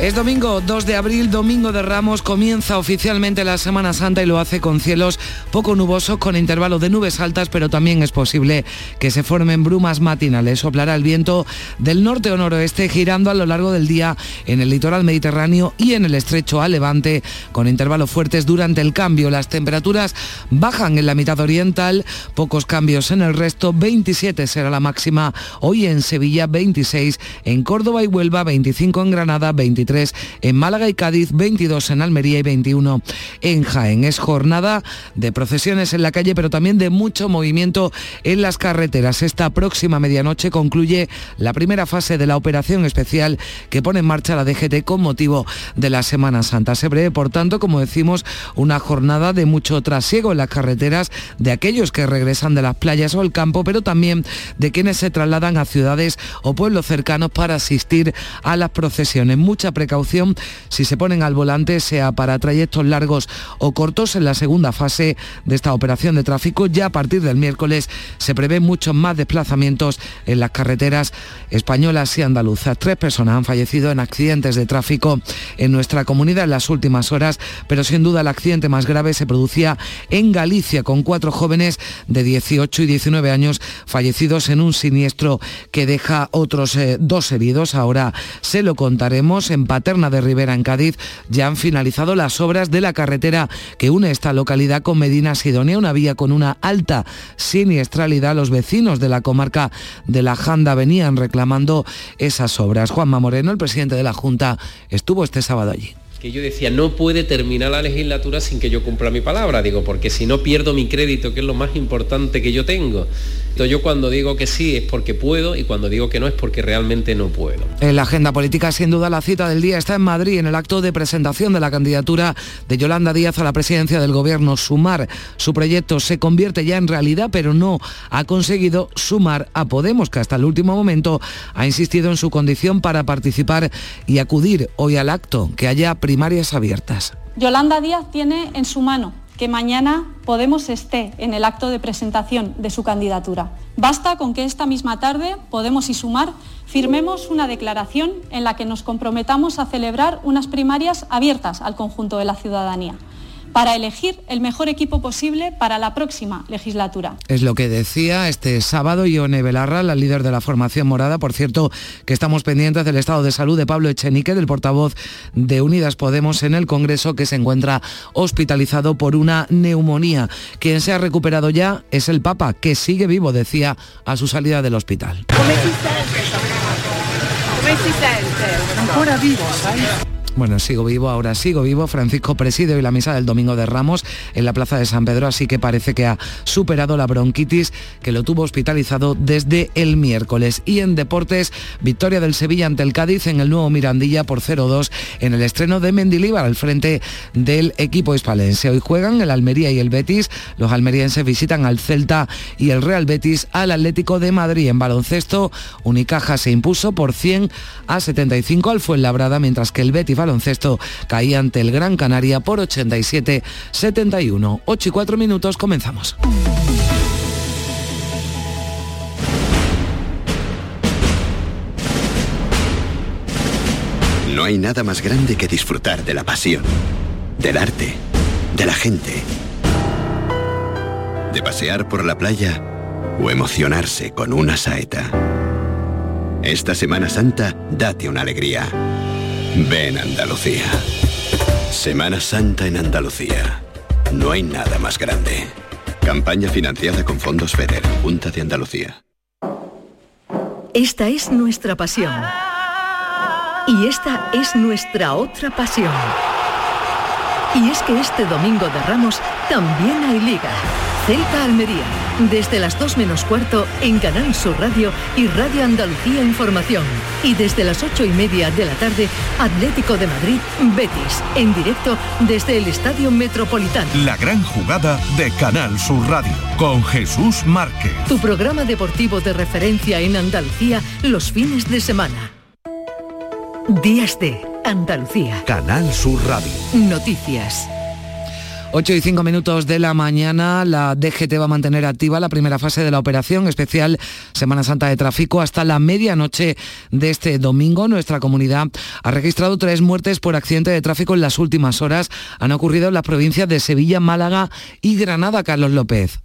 Es domingo 2 de abril, domingo de Ramos, comienza oficialmente la Semana Santa y lo hace con cielos poco nubosos, con intervalos de nubes altas, pero también es posible que se formen brumas matinales. Soplará el viento del norte o noroeste, girando a lo largo del día en el litoral mediterráneo y en el estrecho a levante, con intervalos fuertes durante el cambio. Las temperaturas bajan en la mitad oriental, pocos cambios en el resto, 27 será la máxima hoy en Sevilla, 26 en Córdoba y Huelva, 25 en Granada, 23 en Málaga y Cádiz, 22 en Almería y 21 en Jaén. Es jornada de procesiones en la calle, pero también de mucho movimiento en las carreteras. Esta próxima medianoche concluye la primera fase de la operación especial que pone en marcha la DGT con motivo de la Semana Santa. Se prevé, por tanto, como decimos, una jornada de mucho trasiego en las carreteras de aquellos que regresan de las playas o el campo, pero también de quienes se trasladan a ciudades o pueblos cercanos para asistir a las procesiones. Mucha precaución si se ponen al volante, sea para trayectos largos o cortos. En la segunda fase de esta operación de tráfico, ya a partir del miércoles, se prevén muchos más desplazamientos en las carreteras españolas y andaluzas. Tres personas han fallecido en accidentes de tráfico en nuestra comunidad en las últimas horas, pero sin duda el accidente más grave se producía en Galicia, con cuatro jóvenes de 18 y 19 años fallecidos en un siniestro que deja otros eh, dos heridos. Ahora se lo contaremos en Paterna de Rivera, en Cádiz, ya han finalizado las obras de la carretera que une esta localidad con Medina Sidonia, una vía con una alta siniestralidad. Los vecinos de la comarca de la Janda venían reclamando esas obras. Juanma Moreno, el presidente de la Junta, estuvo este sábado allí que yo decía, no puede terminar la legislatura sin que yo cumpla mi palabra, digo, porque si no pierdo mi crédito, que es lo más importante que yo tengo. Entonces yo cuando digo que sí es porque puedo y cuando digo que no es porque realmente no puedo. En la agenda política, sin duda, la cita del día está en Madrid, en el acto de presentación de la candidatura de Yolanda Díaz a la presidencia del gobierno. Sumar su proyecto se convierte ya en realidad, pero no ha conseguido sumar a Podemos, que hasta el último momento ha insistido en su condición para participar y acudir hoy al acto, que haya primarias abiertas. Yolanda Díaz tiene en su mano que mañana Podemos esté en el acto de presentación de su candidatura. Basta con que esta misma tarde Podemos y Sumar firmemos una declaración en la que nos comprometamos a celebrar unas primarias abiertas al conjunto de la ciudadanía para elegir el mejor equipo posible para la próxima legislatura. Es lo que decía este sábado Ione Belarra, la líder de la formación morada. Por cierto, que estamos pendientes del estado de salud de Pablo Echenique, del portavoz de Unidas Podemos en el Congreso, que se encuentra hospitalizado por una neumonía. Quien se ha recuperado ya es el Papa, que sigue vivo, decía, a su salida del hospital. vivo, bueno, sigo vivo, ahora sigo vivo. Francisco preside hoy la misa del Domingo de Ramos en la Plaza de San Pedro, así que parece que ha superado la bronquitis que lo tuvo hospitalizado desde el miércoles. Y en deportes, victoria del Sevilla ante el Cádiz en el nuevo Mirandilla por 0-2 en el estreno de Mendilíbar al frente del equipo hispalense. Hoy juegan el Almería y el Betis. Los almerienses visitan al Celta y el Real Betis al Atlético de Madrid. En baloncesto, Unicaja se impuso por 100 a 75 al Fuenlabrada, mientras que el Betis baloncesto caía ante el Gran Canaria por 87-71. 8 y 4 minutos, comenzamos. No hay nada más grande que disfrutar de la pasión, del arte, de la gente, de pasear por la playa o emocionarse con una saeta. Esta Semana Santa, date una alegría. Ven Andalucía. Semana Santa en Andalucía. No hay nada más grande. Campaña financiada con fondos FEDER, Junta de Andalucía. Esta es nuestra pasión. Y esta es nuestra otra pasión. Y es que este domingo de Ramos también hay liga. Celta Almería, desde las 2 menos cuarto en Canal Sur Radio y Radio Andalucía Información. Y desde las 8 y media de la tarde, Atlético de Madrid, Betis, en directo desde el Estadio Metropolitano. La gran jugada de Canal Sur Radio, con Jesús Márquez. Tu programa deportivo de referencia en Andalucía los fines de semana. Días de Andalucía. Canal Sur Radio. Noticias. 8 y 5 minutos de la mañana, la DGT va a mantener activa la primera fase de la operación especial Semana Santa de Tráfico hasta la medianoche de este domingo. Nuestra comunidad ha registrado tres muertes por accidente de tráfico en las últimas horas. Han ocurrido en las provincias de Sevilla, Málaga y Granada, Carlos López.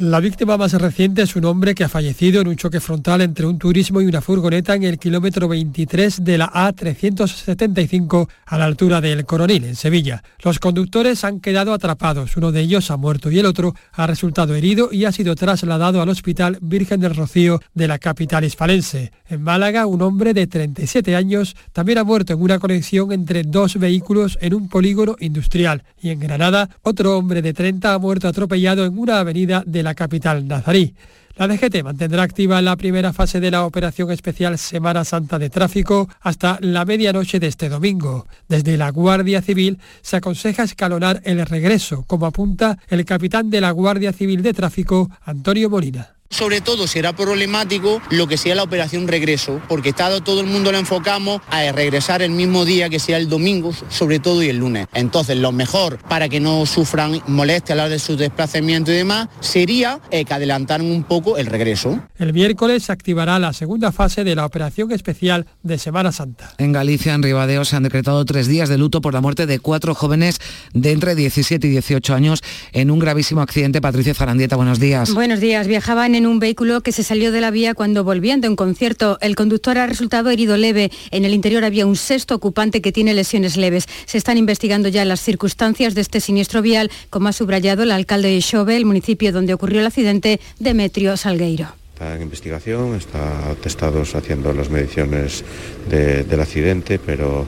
La víctima más reciente es un hombre que ha fallecido en un choque frontal entre un turismo y una furgoneta en el kilómetro 23 de la A375 a la altura del Coronil, en Sevilla. Los conductores han quedado atrapados, uno de ellos ha muerto y el otro ha resultado herido y ha sido trasladado al Hospital Virgen del Rocío de la capital hispalense. En Málaga, un hombre de 37 años también ha muerto en una conexión entre dos vehículos en un polígono industrial. Y en Granada, otro hombre de 30 ha muerto atropellado en una avenida de la capital nazarí. La DGT mantendrá activa la primera fase de la operación especial Semana Santa de Tráfico hasta la medianoche de este domingo. Desde la Guardia Civil se aconseja escalonar el regreso, como apunta el capitán de la Guardia Civil de Tráfico, Antonio Molina. Sobre todo será problemático lo que sea la operación regreso, porque estado todo el mundo lo enfocamos a regresar el mismo día que sea el domingo, sobre todo y el lunes. Entonces lo mejor para que no sufran molestias a la hora de su desplazamiento y demás sería eh, que adelantaran un poco el regreso. El miércoles se activará la segunda fase de la operación especial de Semana Santa. En Galicia, en Ribadeo, se han decretado tres días de luto por la muerte de cuatro jóvenes de entre 17 y 18 años en un gravísimo accidente. Patricia Zarandieta, buenos días. Buenos días. Viajaban en un vehículo que se salió de la vía cuando volvían de un concierto. El conductor ha resultado herido leve. En el interior había un sexto ocupante que tiene lesiones leves. Se están investigando ya las circunstancias de este siniestro vial, como ha subrayado el alcalde de Xove, el municipio donde ocurrió el accidente, Demetrio Salgueiro. Está en investigación, está testados haciendo las mediciones del accidente, pero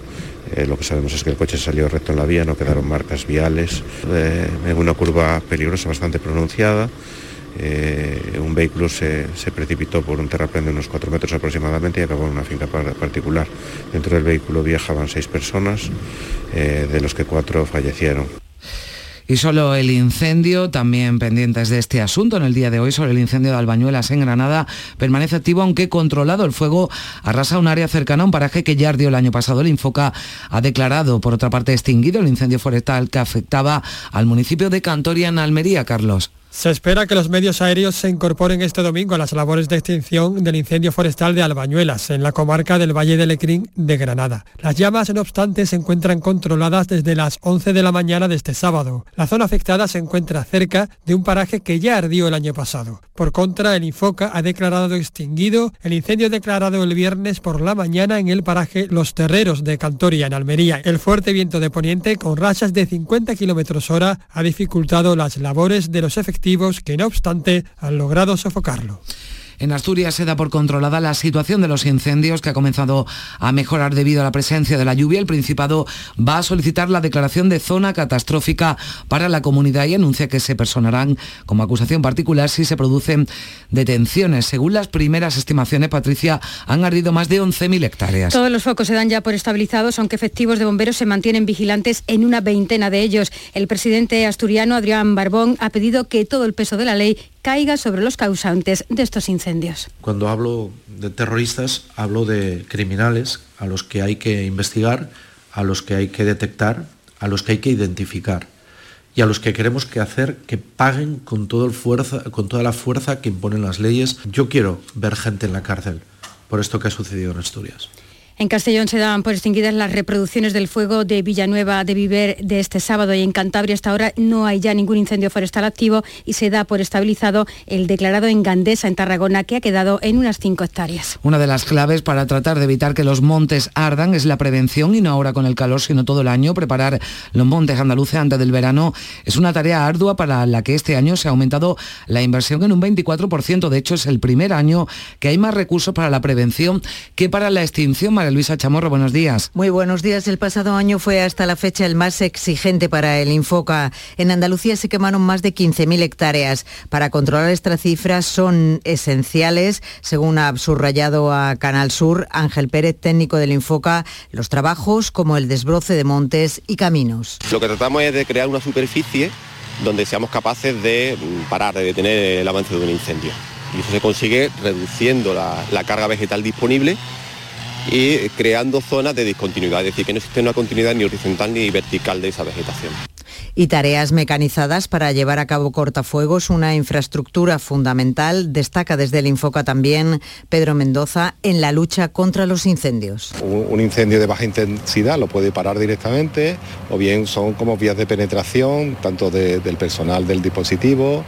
eh, lo que sabemos es que el coche salió recto en la vía, no quedaron marcas viales, eh, en una curva peligrosa bastante pronunciada. Eh, un vehículo se, precipitó por un terraplén de unos 4 metros aproximadamente y acabó en una finca particular. Dentro del vehículo viajaban seis personas, eh, de los que cuatro fallecieron. Y solo el incendio, también pendientes de este asunto en el día de hoy, sobre el incendio de Albañuelas en Granada, permanece activo aunque controlado. El fuego arrasa un área cercana a un paraje que ya ardió el año pasado. El Infoca ha declarado, por otra parte, extinguido el incendio forestal que afectaba al municipio de Cantoria en Almería, Carlos. Se espera que los medios aéreos se incorporen este domingo a las labores de extinción del incendio forestal de Albañuelas, en la comarca del Valle de Lecrín de Granada. Las llamas, no obstante, se encuentran controladas desde las 11 de la mañana de este sábado. La zona afectada se encuentra cerca de un paraje que ya ardió el año pasado. Por contra, el Infoca ha declarado extinguido el incendio declarado el viernes por la mañana en el paraje Los Terreros de Cantoria, en Almería. El fuerte viento de poniente, con rachas de 50 km hora, ha dificultado las labores de los efectivos que no obstante han logrado sofocarlo. En Asturias se da por controlada la situación de los incendios que ha comenzado a mejorar debido a la presencia de la lluvia. El Principado va a solicitar la declaración de zona catastrófica para la comunidad y anuncia que se personarán como acusación particular si se producen detenciones. Según las primeras estimaciones, Patricia, han ardido más de 11.000 hectáreas. Todos los focos se dan ya por estabilizados, aunque efectivos de bomberos se mantienen vigilantes en una veintena de ellos. El presidente asturiano, Adrián Barbón, ha pedido que todo el peso de la ley caiga sobre los causantes de estos incendios. Cuando hablo de terroristas, hablo de criminales a los que hay que investigar, a los que hay que detectar, a los que hay que identificar y a los que queremos que hacer que paguen con, con toda la fuerza que imponen las leyes. Yo quiero ver gente en la cárcel por esto que ha sucedido en Asturias. En Castellón se dan por extinguidas las reproducciones del fuego de Villanueva de Viver de este sábado y en Cantabria hasta ahora no hay ya ningún incendio forestal activo y se da por estabilizado el declarado en Gandesa, en Tarragona, que ha quedado en unas 5 hectáreas. Una de las claves para tratar de evitar que los montes ardan es la prevención y no ahora con el calor, sino todo el año. Preparar los montes andaluces antes del verano es una tarea ardua para la que este año se ha aumentado la inversión en un 24%. De hecho, es el primer año que hay más recursos para la prevención que para la extinción. Luisa Chamorro, buenos días. Muy buenos días. El pasado año fue hasta la fecha el más exigente para el Infoca. En Andalucía se quemaron más de 15.000 hectáreas. Para controlar estas cifras son esenciales, según ha subrayado a Canal Sur Ángel Pérez, técnico del Infoca, los trabajos como el desbroce de montes y caminos. Lo que tratamos es de crear una superficie donde seamos capaces de parar, de detener el avance de un incendio. Y eso se consigue reduciendo la, la carga vegetal disponible y creando zonas de discontinuidad, es decir, que no existe una continuidad ni horizontal ni vertical de esa vegetación. Y tareas mecanizadas para llevar a cabo cortafuegos, una infraestructura fundamental, destaca desde el Infoca también Pedro Mendoza en la lucha contra los incendios. Un incendio de baja intensidad lo puede parar directamente o bien son como vías de penetración tanto del personal del dispositivo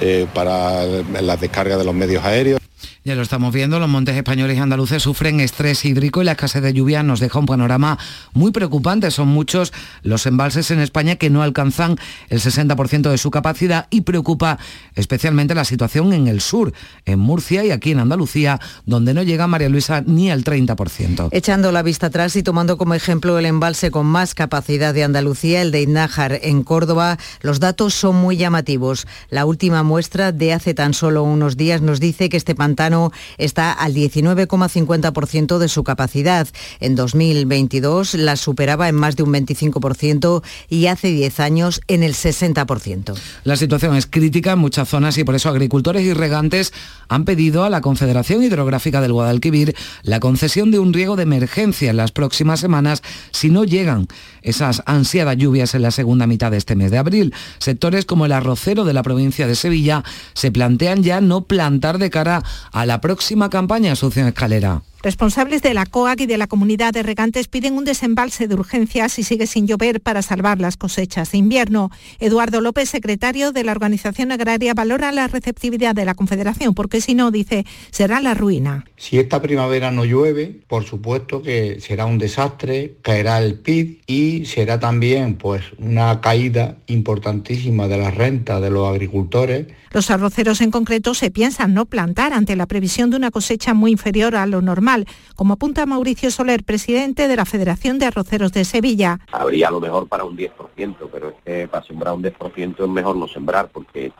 eh, para la descarga de los medios aéreos. Ya lo estamos viendo, los montes españoles y andaluces sufren estrés hídrico y la escasez de lluvia nos deja un panorama muy preocupante. Son muchos los embalses en España que no alcanzan el 60% de su capacidad y preocupa especialmente la situación en el sur, en Murcia y aquí en Andalucía, donde no llega María Luisa ni al 30%. Echando la vista atrás y tomando como ejemplo el embalse con más capacidad de Andalucía, el de Iznájar en Córdoba, los datos son muy llamativos. La última muestra de hace tan solo unos días nos dice que este pantano está al 19,50% de su capacidad. En 2022 la superaba en más de un 25% y hace 10 años en el 60%. La situación es crítica en muchas zonas y por eso agricultores y regantes han pedido a la Confederación Hidrográfica del Guadalquivir la concesión de un riego de emergencia en las próximas semanas si no llegan esas ansiadas lluvias en la segunda mitad de este mes de abril. Sectores como el arrocero de la provincia de Sevilla se plantean ya no plantar de cara a la próxima campaña Asunción Escalera. Responsables de la COAC y de la comunidad de regantes piden un desembalse de urgencia si sigue sin llover para salvar las cosechas de invierno. Eduardo López, secretario de la Organización Agraria, valora la receptividad de la Confederación porque si no, dice, será la ruina. Si esta primavera no llueve, por supuesto que será un desastre, caerá el PIB y será también pues una caída importantísima de la renta de los agricultores. Los arroceros en concreto se piensan no plantar ante la previsión de una cosecha muy inferior a lo normal como apunta Mauricio Soler, presidente de la Federación de Arroceros de Sevilla. Habría lo mejor para un 10%, pero es que para sembrar un 10% es mejor no sembrar, porque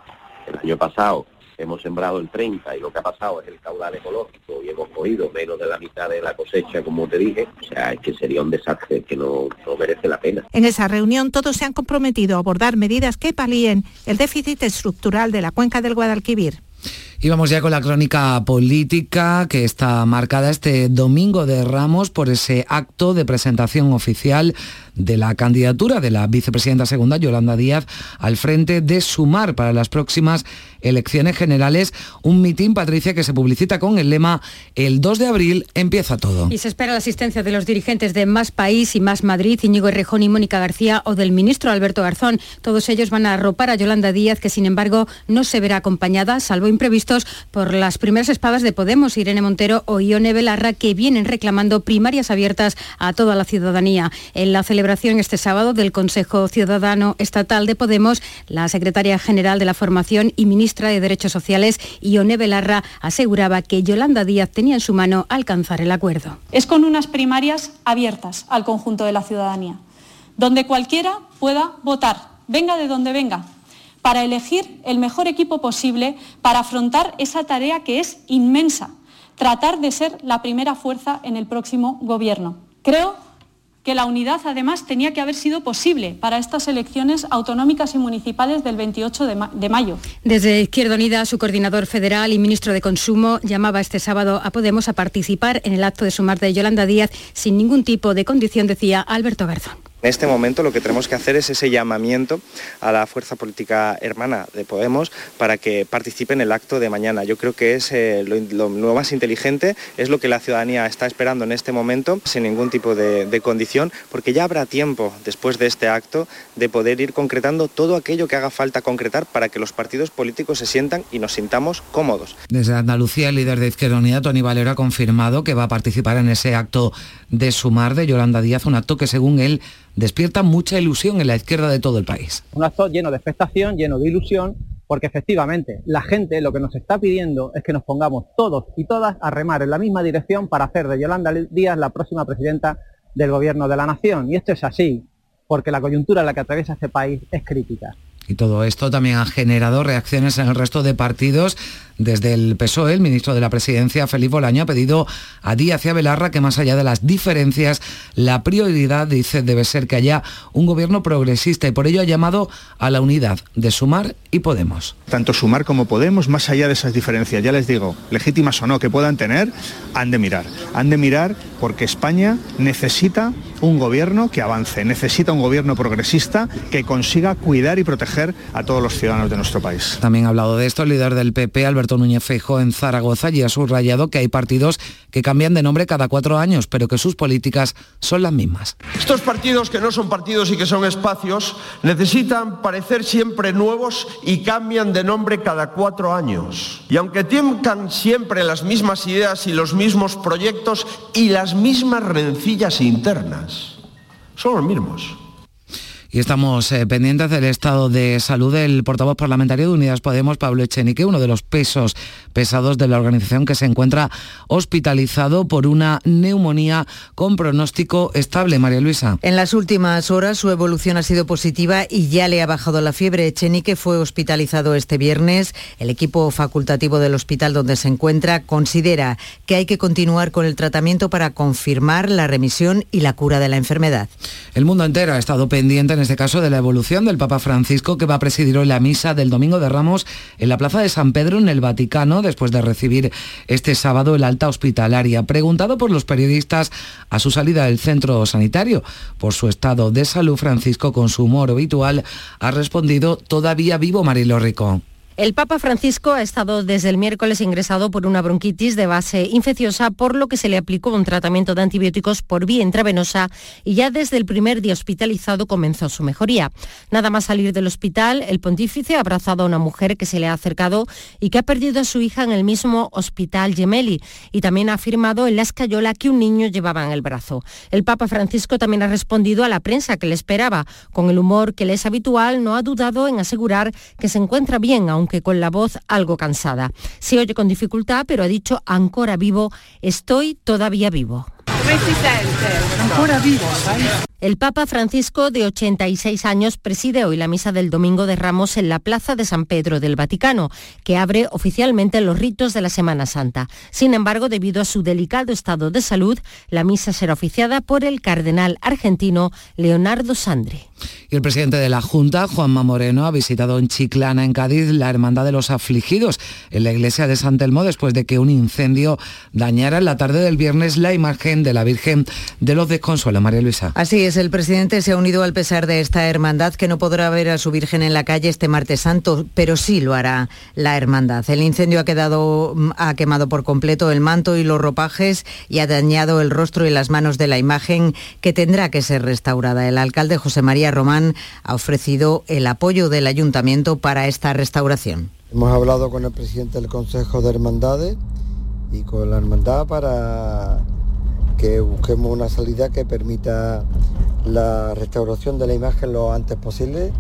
el año pasado hemos sembrado el 30 y lo que ha pasado es el caudal ecológico y hemos cogido menos de la mitad de la cosecha, como te dije, o sea, es que sería un desastre que no, no merece la pena. En esa reunión todos se han comprometido a abordar medidas que palíen el déficit estructural de la cuenca del Guadalquivir. Y vamos ya con la crónica política que está marcada este domingo de Ramos por ese acto de presentación oficial de la candidatura de la vicepresidenta segunda, Yolanda Díaz, al frente de Sumar para las próximas elecciones generales. Un mitin, Patricia, que se publicita con el lema El 2 de abril empieza todo. Y se espera la asistencia de los dirigentes de Más País y Más Madrid, Íñigo Errejón y Mónica García, o del ministro Alberto Garzón. Todos ellos van a arropar a Yolanda Díaz, que sin embargo no se verá acompañada, salvo imprevistos, por las primeras espadas de Podemos, Irene Montero o Ione Belarra, que vienen reclamando primarias abiertas a toda la ciudadanía. En la celebración este sábado del Consejo Ciudadano Estatal de Podemos, la secretaria general de la Formación y ministra de Derechos Sociales, Ione Belarra, aseguraba que Yolanda Díaz tenía en su mano alcanzar el acuerdo. Es con unas primarias abiertas al conjunto de la ciudadanía, donde cualquiera pueda votar, venga de donde venga, para elegir el mejor equipo posible para afrontar esa tarea que es inmensa, tratar de ser la primera fuerza en el próximo gobierno. Creo que la unidad además tenía que haber sido posible para estas elecciones autonómicas y municipales del 28 de, mayo. Desde Izquierda Unida, su coordinador federal y ministro de Consumo llamaba este sábado a Podemos a participar en el acto de sumar de Yolanda Díaz sin ningún tipo de condición, decía Alberto Garzón. En este momento lo que tenemos que hacer es ese llamamiento a la fuerza política hermana de Podemos para que participe en el acto de mañana. Yo creo que es eh, lo, más inteligente, es lo que la ciudadanía está esperando en este momento, sin ningún tipo de, de condición, porque ya habrá tiempo después de este acto de poder ir concretando todo aquello que haga falta concretar para que los partidos políticos se sientan y nos sintamos cómodos. Desde Andalucía, el líder de Izquierda Unida, Tony Valero, ha confirmado que va a participar en ese acto de sumar de Yolanda Díaz, un acto que según él despierta mucha ilusión en la izquierda de todo el país. Un acto lleno de expectación, lleno de ilusión, porque efectivamente la gente lo que nos está pidiendo es que nos pongamos todos y todas a remar en la misma dirección para hacer de Yolanda Díaz la próxima presidenta del Gobierno de la Nación. Y esto es así, porque la coyuntura en la que atraviesa este país es crítica. Y todo esto también ha generado reacciones en el resto de partidos Desde el PSOE, el ministro de la Presidencia, Felipe Bolaño, ha pedido a Díaz y a Belarra que más allá de las diferencias, la prioridad, dice, debe ser que haya un gobierno progresista y por ello ha llamado a la unidad de Sumar y Podemos. Tanto Sumar como Podemos, más allá de esas diferencias, ya les digo, legítimas o no que puedan tener, han de mirar. Han de mirar porque España necesita un gobierno que avance, necesita un gobierno progresista que consiga cuidar y proteger a todos los ciudadanos de nuestro país. También ha hablado de esto el líder del PP, Alberto Núñez Feijóo, en Zaragoza y ha subrayado que hay partidos que cambian de nombre cada cuatro años, pero que sus políticas son las mismas. Estos partidos que no son partidos y que son espacios necesitan parecer siempre nuevos y cambian de nombre cada cuatro años. Y aunque tengan siempre las mismas ideas y los mismos proyectos y las mismas rencillas internas, son los mismos. Y estamos eh, pendientes del estado de salud del portavoz parlamentario de Unidas Podemos, Pablo Echenique, uno de los pesos pesados de la organización que se encuentra hospitalizado por una neumonía con pronóstico estable. María Luisa. En las últimas horas su evolución ha sido positiva y ya le ha bajado la fiebre. Echenique fue hospitalizado este viernes. El equipo facultativo del hospital donde se encuentra considera que hay que continuar con el tratamiento para confirmar la remisión y la cura de la enfermedad. El mundo entero ha estado pendiente en este caso de la evolución del Papa Francisco que va a presidir hoy la misa del Domingo de Ramos en la Plaza de San Pedro en el Vaticano después de recibir este sábado el alta hospitalaria. Preguntado por los periodistas a su salida del centro sanitario por su estado de salud, Francisco con su humor habitual ha respondido todavía vivo Marilo Rico. El Papa Francisco ha estado desde el miércoles ingresado por una bronquitis de base infecciosa, por lo que se le aplicó un tratamiento de antibióticos por vía intravenosa y ya desde el primer día hospitalizado comenzó su mejoría. Nada más salir del hospital, el pontífice ha abrazado a una mujer que se le ha acercado y que ha perdido a su hija en el mismo hospital Gemelli y también ha afirmado en la escayola que un niño llevaba en el brazo. El Papa Francisco también ha respondido a la prensa que le esperaba. Con el humor que le es habitual, no ha dudado en asegurar que se encuentra bien, aún aunque con la voz algo cansada. Se oye con dificultad, pero ha dicho ancora vivo, estoy todavía vivo. Ancora vivo, el Papa Francisco, de 86 años, preside hoy la misa del Domingo de Ramos en la Plaza de San Pedro del Vaticano, que abre oficialmente los ritos de la Semana Santa. Sin embargo, debido a su delicado estado de salud, la misa será oficiada por el cardenal argentino Leonardo Sandri. Y el presidente de la Junta, Juanma Moreno, ha visitado en Chiclana, en Cádiz, la Hermandad de los Afligidos, en la iglesia de San Telmo, después de que un incendio dañara en la tarde del viernes la imagen de la Virgen de los Desconsuelos. María Luisa. Así el presidente se ha unido al pesar de esta hermandad que no podrá ver a su Virgen en la calle este martes santo, pero sí lo hará la hermandad. El incendio ha, quedado, ha quemado por completo el manto y los ropajes y ha dañado el rostro y las manos de la imagen que tendrá que ser restaurada. El alcalde José María Román ha ofrecido el apoyo del ayuntamiento para esta restauración. Hemos hablado con el presidente del Consejo de Hermandades y con la hermandad para que busquemos una salida que permita la restauración de la imagen lo antes posible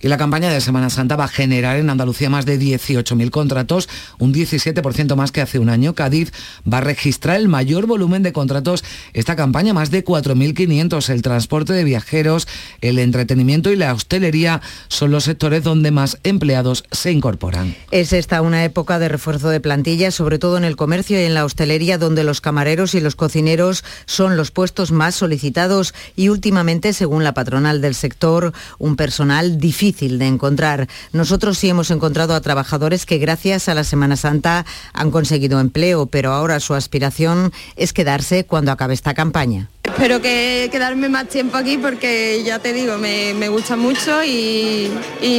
y la campaña de Semana Santa va a generar en Andalucía más de 18.000 contratos, un 17% más que hace un año. Cádiz va a registrar el mayor volumen de contratos esta campaña, más de 4.500. El transporte de viajeros, el entretenimiento y la hostelería son los sectores donde más empleados se incorporan. Es esta una época de refuerzo de plantilla, sobre todo en el comercio y en la hostelería, donde los camareros y los cocineros son los puestos más solicitados y últimamente, según la patronal del sector, un personal difícil de encontrar. Nosotros sí hemos encontrado a trabajadores que gracias a la Semana Santa han conseguido empleo, pero ahora su aspiración es quedarse cuando acabe esta campaña. Espero que quedarme más tiempo aquí porque ya te digo, me, gusta mucho y,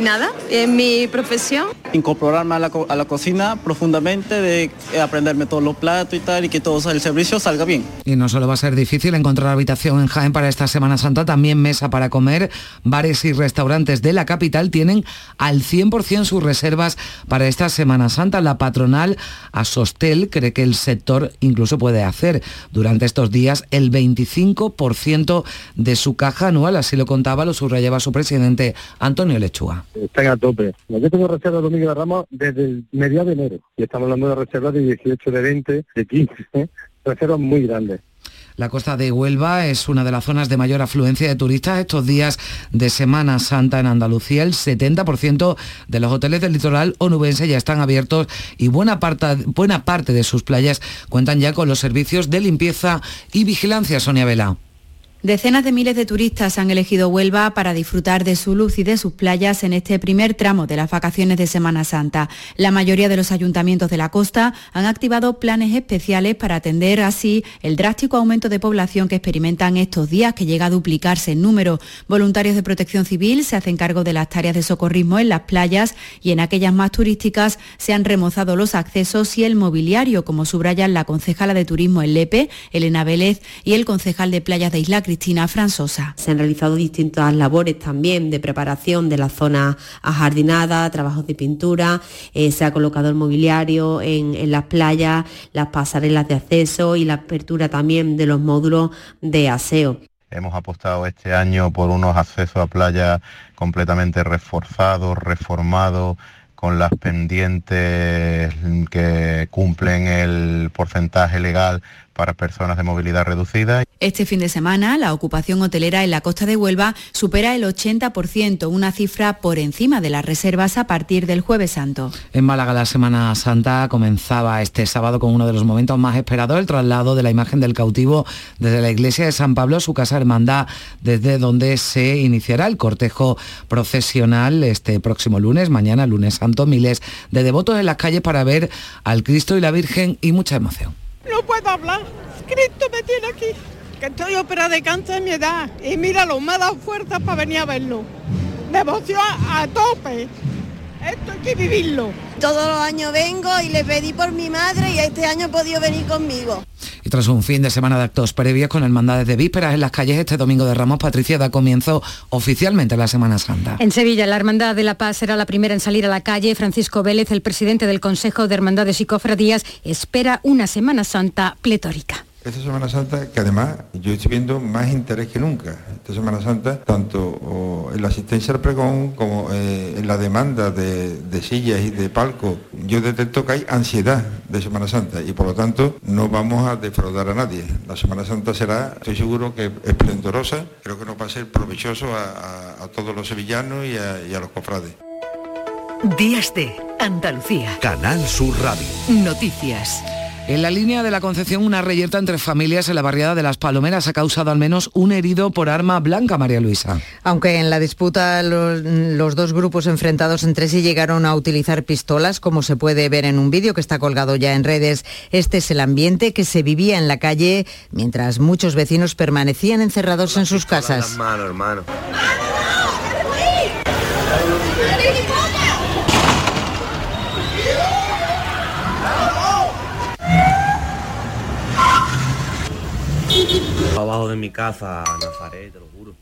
nada, es mi profesión. Incorporarme a la, cocina profundamente, de aprenderme todos los platos y tal y que todo el servicio salga bien. Y no solo va a ser difícil encontrar habitación en Jaén para esta Semana Santa, también mesa para comer. Bares y restaurantes de la capital tienen al 100% sus reservas para esta Semana Santa. La patronal Asostel cree que el sector incluso puede hacer durante estos días el 25 5% de su caja anual, así lo contaba, lo subrayaba su presidente Antonio Lechuga. Están a tope. Yo tengo reservas de Ramos desde el mediados de enero y estamos hablando de reservas de 18, de 20, de 15, reservas muy grandes. La costa de Huelva es una de las zonas de mayor afluencia de turistas estos días de Semana Santa en Andalucía. El 70% de los hoteles del litoral onubense ya están abiertos y buena parte, buena parte de sus playas cuentan ya con los servicios de limpieza y vigilancia. Sonia Vela. Decenas de miles de turistas han elegido Huelva para disfrutar de su luz y de sus playas en este primer tramo de las vacaciones de Semana Santa. La mayoría de los ayuntamientos de la costa han activado planes especiales para atender así el drástico aumento de población que experimentan estos días, que llega a duplicarse en número. Voluntarios de protección civil se hacen cargo de las tareas de socorrismo en las playas y en aquellas más turísticas se han remozado los accesos y el mobiliario, como subrayan la concejala de turismo en Lepe, Elena Vélez, y el concejal de playas de Isla Cristina Franzosa. Se han realizado distintas labores también de preparación de la zona ajardinada, trabajos de pintura, eh, se ha colocado el mobiliario en, en las playas, las pasarelas de acceso y la apertura también de los módulos de aseo. Hemos apostado este año por unos accesos a playa completamente reforzados, reformados, con las pendientes que cumplen el porcentaje legal para personas de movilidad reducida. Este fin de semana, la ocupación hotelera en la costa de Huelva supera el 80%, una cifra por encima de las reservas a partir del jueves santo. En Málaga la Semana Santa comenzaba este sábado con uno de los momentos más esperados, el traslado de la imagen del cautivo desde la iglesia de San Pablo a su casa hermandad, desde donde se iniciará el cortejo procesional este próximo lunes, mañana lunes santo, miles de devotos en las calles para ver al Cristo y la Virgen y mucha emoción. No puedo hablar. Cristo me tiene aquí. Que estoy operada de cáncer en mi edad. Y míralo, me ha dado fuerza para venir a verlo. Devoción a, a tope. Esto hay que vivirlo. Todos los años vengo y le pedí por mi madre y este año he podido venir conmigo. Y tras un fin de semana de actos previos con hermandades de vísperas en las calles este domingo de Ramos, Patricia da comienzo oficialmente la Semana Santa. En Sevilla, la Hermandad de la Paz será la primera en salir a la calle. Francisco Vélez, el presidente del Consejo de Hermandades y Cofradías, espera una Semana Santa pletórica. Esta Semana Santa, que además yo estoy viendo más interés que nunca. Esta Semana Santa, tanto en la asistencia al pregón como eh, en la demanda de, de, sillas y de palco, yo detecto que hay ansiedad de Semana Santa y por lo tanto no vamos a defraudar a nadie. La Semana Santa será, estoy seguro que esplendorosa, creo que nos va a ser provechoso a, a, a todos los sevillanos y a, y a los cofrades. Días de Andalucía. Canal Sur Radio. Noticias. En la línea de la Concepción, una reyerta entre familias en la barriada de Las Palomeras ha causado al menos un herido por arma blanca, María Luisa. Aunque en la disputa los, los, dos grupos enfrentados entre sí llegaron a utilizar pistolas, como se puede ver en un vídeo que está colgado ya en redes, este es el ambiente que se vivía en la calle mientras muchos vecinos permanecían encerrados en sus casas. Hermano, hermano. Abajo de mi casa, Nazaret, te lo juro.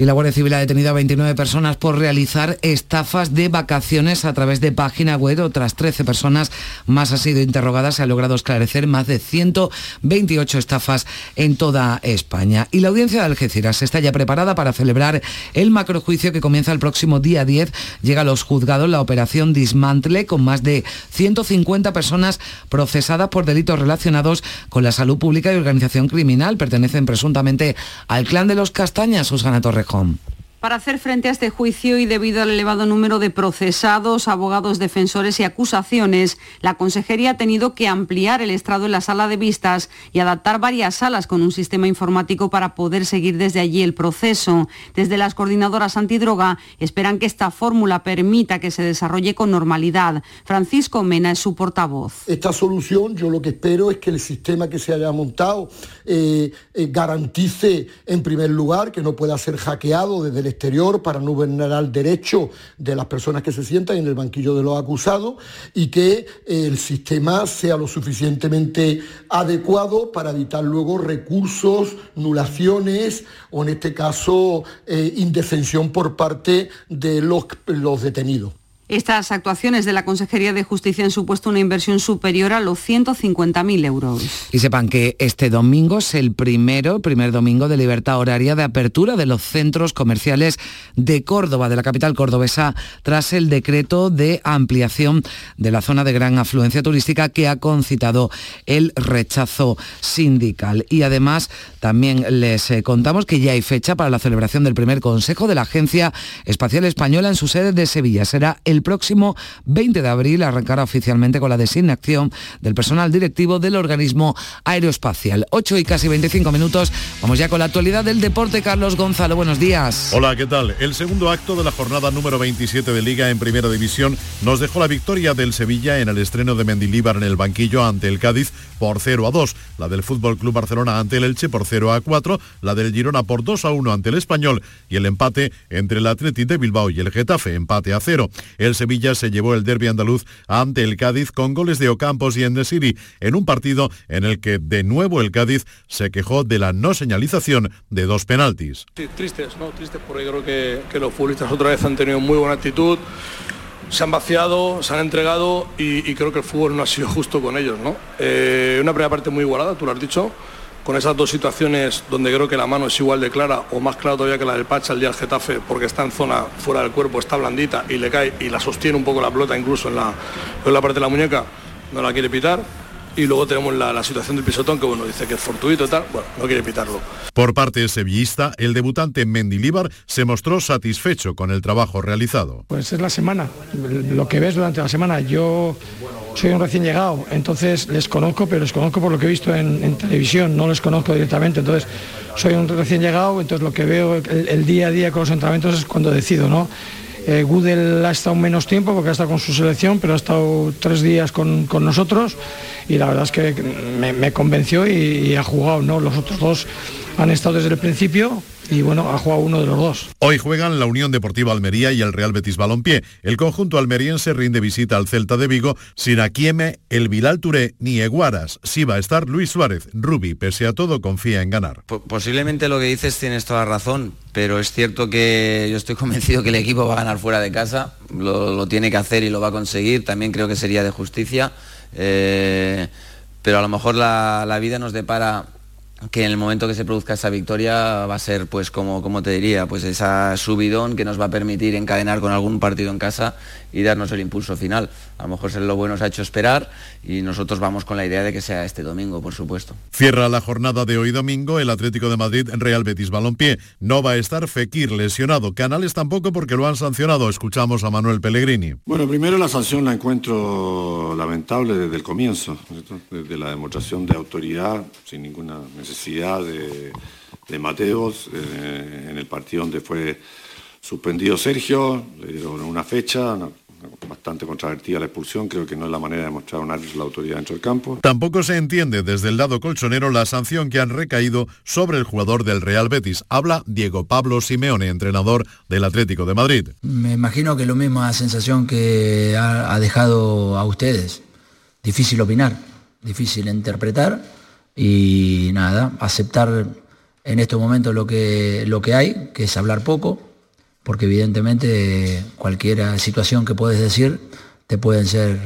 Y la Guardia Civil ha detenido a 29 personas por realizar estafas de vacaciones a través de página web. Otras 13 personas más han sido interrogadas. Se ha logrado esclarecer más de 128 estafas en toda España. Y la audiencia de Algeciras está ya preparada para celebrar el macrojuicio que comienza el próximo día 10. Llega a los juzgados la operación Dismantle con más de 150 personas procesadas por delitos relacionados con la salud pública y organización criminal. Pertenecen presuntamente al clan de los Castañas, Susana Torrejón. Para hacer frente a este juicio y debido al elevado número de procesados, abogados defensores y acusaciones, la Consejería ha tenido que ampliar el estrado en la sala de vistas y adaptar varias salas con un sistema informático para poder seguir desde allí el proceso. Desde las coordinadoras antidroga esperan que esta fórmula permita que se desarrolle con normalidad. Francisco Mena es su portavoz. Esta solución yo lo que espero es que el sistema que se haya montado eh, eh, garantice en primer lugar que no pueda ser hackeado desde el exterior para no vulnerar el derecho de las personas que se sientan en el banquillo de los acusados y que el sistema sea lo suficientemente adecuado para evitar luego recursos, nulaciones o en este caso eh, indefensión por parte de los, los detenidos. Estas actuaciones de la Consejería de Justicia han supuesto una inversión superior a los 150.000 euros. Y sepan que este domingo es el primero, primer domingo de libertad horaria de apertura de los centros comerciales de Córdoba, de la capital cordobesa, tras el decreto de ampliación de la zona de gran afluencia turística que ha concitado el rechazo sindical. Y además también les eh, contamos que ya hay fecha para la celebración del primer Consejo de la Agencia Espacial Española en su sede de Sevilla. Será el el próximo 20 de abril arrancará oficialmente con la designación del personal directivo del organismo aeroespacial. 8 y casi 25 minutos. Vamos ya con la actualidad del deporte. Carlos Gonzalo, buenos días. Hola, ¿qué tal? El segundo acto de la jornada número 27 de Liga en Primera División nos dejó la victoria del Sevilla en el estreno de Mendilíbar en el banquillo ante el Cádiz por 0 a 2, la del Fútbol Club Barcelona ante el Elche por 0 a 4, la del Girona por 2 a 1 ante el Español y el empate entre el Athletic de Bilbao y el Getafe, empate a 0. El Sevilla se llevó el derby andaluz ante el Cádiz con goles de Ocampos y Endesiri en un partido en el que de nuevo el Cádiz se quejó de la no señalización de dos penaltis. Sí, tristes, ¿no? Tristes porque creo que, los futbolistas otra vez han tenido muy buena actitud se han vaciado, se han entregado y, creo que el fútbol no ha sido justo con ellos. ¿no? Eh, una primera parte muy igualada, tú lo has dicho, con esas dos situaciones donde creo que la mano es igual de clara o más clara todavía que la del Pacha el día del Getafe porque está en zona fuera del cuerpo, está blandita y le cae y la sostiene un poco la pelota incluso en la, en la parte de la muñeca, no la quiere pitar y luego tenemos la, situación del pisotón que bueno dice que es fortuito y tal bueno no quiere pitarlo. Por parte sevillista el debutante Mendilíbar se mostró satisfecho con el trabajo realizado. Pues es la semana lo que ves durante la semana. Yo soy un recién llegado entonces les conozco pero les conozco por lo que he visto en, televisión no les conozco directamente. Entonces soy un recién llegado entonces lo que veo el, el día a día con los entrenamientos es cuando decido no eh, Gudel ha estado menos tiempo porque ha estado con su selección, pero ha estado tres días con, nosotros y la verdad es que me, convenció y, y, ha jugado, ¿no? Los otros dos han estado desde el principio y bueno, ha jugado uno de los dos. Hoy juegan la Unión Deportiva Almería y el Real Betis Balompié. El conjunto almeriense rinde visita al Celta de Vigo sin Aquieme, el Vilal Touré ni Eguaras. Sí va a estar Luis Suárez. Rubi, pese a todo, confía en ganar. Posiblemente lo que dices tienes toda la razón, pero es cierto que yo estoy convencido que el equipo va a ganar fuera de casa. Lo, tiene que hacer y lo va a conseguir. También creo que sería de justicia. Eh, pero a lo mejor la vida nos depara que en el momento que se produzca esa victoria va a ser, pues, como, como te diría, pues esa subidón que nos va a permitir encadenar con algún partido en casa y darnos el impulso final. A lo mejor ser lo bueno se ha hecho esperar y nosotros vamos con la idea de que sea este domingo, por supuesto. Cierra la jornada de hoy domingo el Atlético de Madrid en Real Betis Balompié. No va a estar Fekir lesionado, Canales tampoco porque lo han sancionado. Escuchamos a Manuel Pellegrini. Bueno, primero la sanción la encuentro lamentable desde el comienzo, desde la demostración de autoridad sin ninguna necesidad necesidad de, Mateos eh, en el partido donde fue suspendido Sergio, le dieron una fecha, bastante controvertida la expulsión, creo que no es la manera de mostrar un árbitro la autoridad dentro del campo. Tampoco se entiende desde el lado colchonero la sanción que han recaído sobre el jugador del Real Betis. Habla Diego Pablo Simeone, entrenador del Atlético de Madrid. Me imagino que lo misma sensación que ha dejado a ustedes. Difícil opinar, difícil interpretar y nada, aceptar en estos momentos lo que, lo que hay, que es hablar poco, porque evidentemente cualquier situación que puedes decir te pueden ser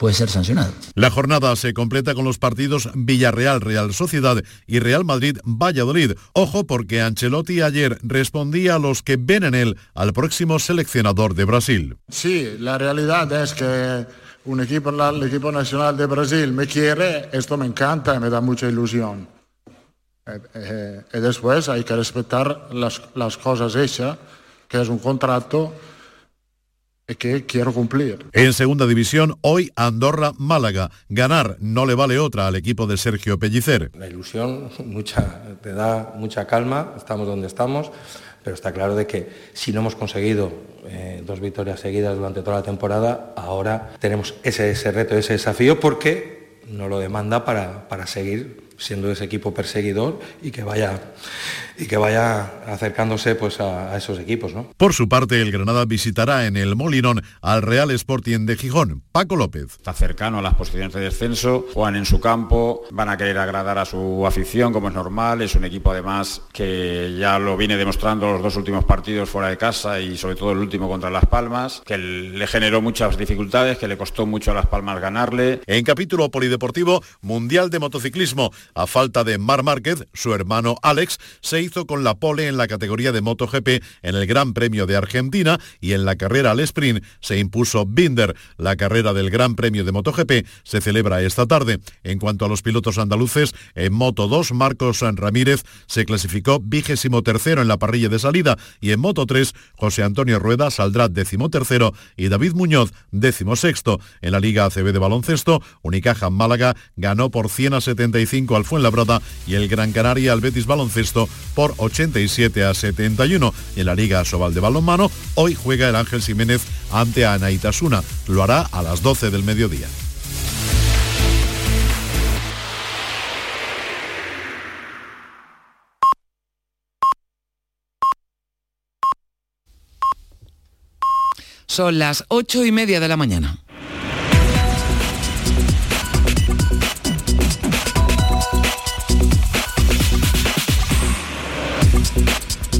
puede ser sancionado. La jornada se completa con los partidos Villarreal, Real Sociedad y Real Madrid, Valladolid. Ojo porque Ancelotti ayer respondía a los que ven en él al próximo seleccionador de Brasil. Sí, la realidad es que un equipo, el equipo nacional de Brasil me quiere, esto me encanta y me da mucha ilusión. Eh, eh, y después hay que respetar las, las cosas hechas, que es un contrato que quiero cumplir. En segunda división, hoy Andorra-Málaga. Ganar no le vale otra al equipo de Sergio Pellicer. La ilusión mucha, te da mucha calma, estamos donde estamos, pero está claro de que si no hemos conseguido eh, dos victorias seguidas durante toda la temporada, ahora tenemos ese, ese reto, ese desafío, porque nos lo demanda para, para seguir siendo ese equipo perseguidor y que vaya y que vaya acercándose pues a, a esos equipos. ¿no? Por su parte, el Granada visitará en el Molinón al Real Sporting de Gijón. Paco López. Está cercano a las posiciones de descenso, juegan en su campo, van a querer agradar a su afición como es normal, es un equipo además que ya lo viene demostrando los dos últimos partidos fuera de casa y sobre todo el último contra Las Palmas, que le generó muchas dificultades, que le costó mucho a Las Palmas ganarle. En capítulo polideportivo, Mundial de Motociclismo, a falta de Mar Márquez, su hermano Alex se hizo con la pole en la categoría de MotoGP en el Gran Premio de Argentina y en la carrera al sprint se impuso Binder. La carrera del Gran Premio de MotoGP se celebra esta tarde. En cuanto a los pilotos andaluces, en Moto 2, Marcos Ramírez se clasificó vigésimo tercero en la parrilla de salida y en Moto 3, José Antonio Rueda saldrá décimo tercero y David Muñoz décimo sexto. En la Liga ACB de baloncesto, Unicaja Málaga ganó por 100 a 75 al Fuenlabrada y el Gran Canaria al Betis Baloncesto por 87 a 71. En la Liga Sobal de balonmano, hoy juega el Ángel Jiménez ante Anaitasuna. Lo hará a las 12 del mediodía. Son las ocho y media de la mañana.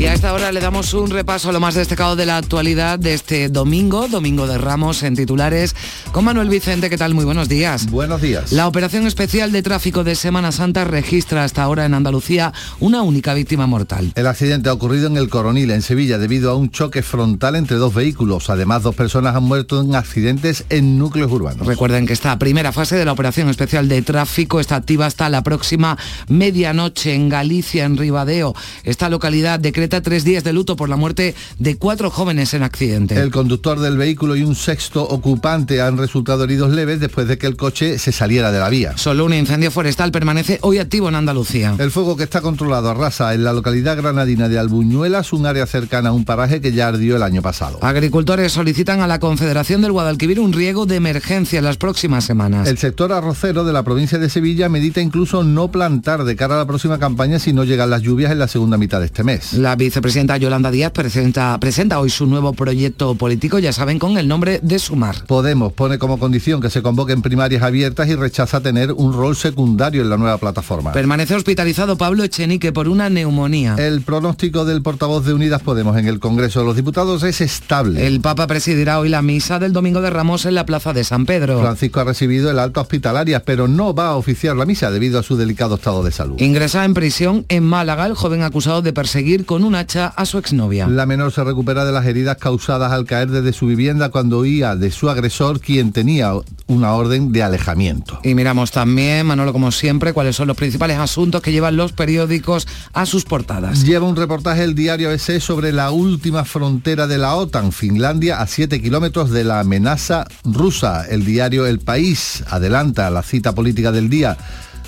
Y a esta hora le damos un repaso a lo más destacado de la actualidad de este domingo, domingo de Ramos en titulares, con Manuel Vicente. ¿Qué tal? Muy buenos días. Buenos días. La operación especial de tráfico de Semana Santa registra hasta ahora en Andalucía una única víctima mortal. El accidente ha ocurrido en el Coronil, en Sevilla, debido a un choque frontal entre dos vehículos. Además, dos personas han muerto en accidentes en núcleos urbanos. Recuerden que esta primera fase de la operación especial de tráfico está activa hasta la próxima medianoche en Galicia, en Ribadeo. Esta localidad decreta tres días de luto por la muerte de cuatro jóvenes en accidente. El conductor del vehículo y un sexto ocupante han resultado heridos leves después de que el coche se saliera de la vía. Solo un incendio forestal permanece hoy activo en Andalucía. El fuego que está controlado arrasa en la localidad granadina de Albuñuelas, un área cercana a un paraje que ya ardió el año pasado. Agricultores solicitan a la Confederación del Guadalquivir un riego de emergencia en las próximas semanas. El sector arrocero de la provincia de Sevilla medita incluso no plantar de cara a la próxima campaña si no llegan las lluvias en la segunda mitad de este mes. La vicepresidenta Yolanda Díaz presenta, presenta hoy su nuevo proyecto político, ya saben, con el nombre de Sumar. Podemos pone como condición que se convoquen primarias abiertas y rechaza tener un rol secundario en la nueva plataforma. Permanece hospitalizado Pablo Echenique por una neumonía. El pronóstico del portavoz de Unidas Podemos en el Congreso de los Diputados es estable. El Papa presidirá hoy la misa del Domingo de Ramos en la Plaza de San Pedro. Francisco ha recibido el alta hospitalaria, pero no va a oficiar la misa debido a su delicado estado de salud. Ingresa en prisión en Málaga el joven acusado de perseguir con un hacha a su exnovia. La menor se recupera de las heridas causadas al caer desde su vivienda cuando huía de su agresor, quien tenía una orden de alejamiento. Y miramos también, Manolo, como siempre, cuáles son los principales asuntos que llevan los periódicos a sus portadas. Lleva un reportaje el diario ABC sobre la última frontera de la OTAN, Finlandia, a 7 kilómetros de la amenaza rusa. El diario El País adelanta la cita política del día.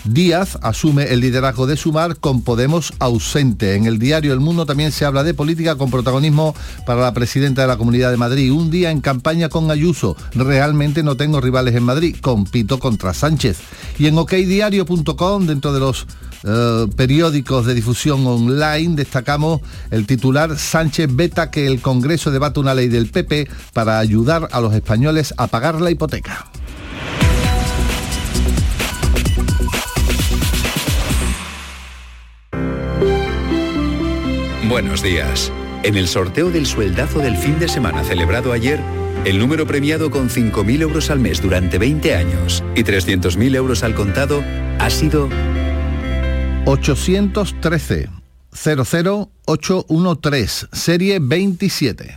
Díaz asume el liderazgo de Sumar con Podemos ausente. En el diario El Mundo también se habla de política con protagonismo para la presidenta de la Comunidad de Madrid. Un día en campaña con Ayuso. Realmente no tengo rivales en Madrid. Compito contra Sánchez. Y en okdiario.com, dentro de los eh, periódicos de difusión online, destacamos el titular Sánchez veta que el Congreso debate una ley del PP para ayudar a los españoles a pagar la hipoteca. Buenos días. En el sorteo del sueldazo del fin de semana celebrado ayer, el número premiado con 5.000 euros al mes durante 20 años y 300.000 euros al contado ha sido 813 00813, serie 27.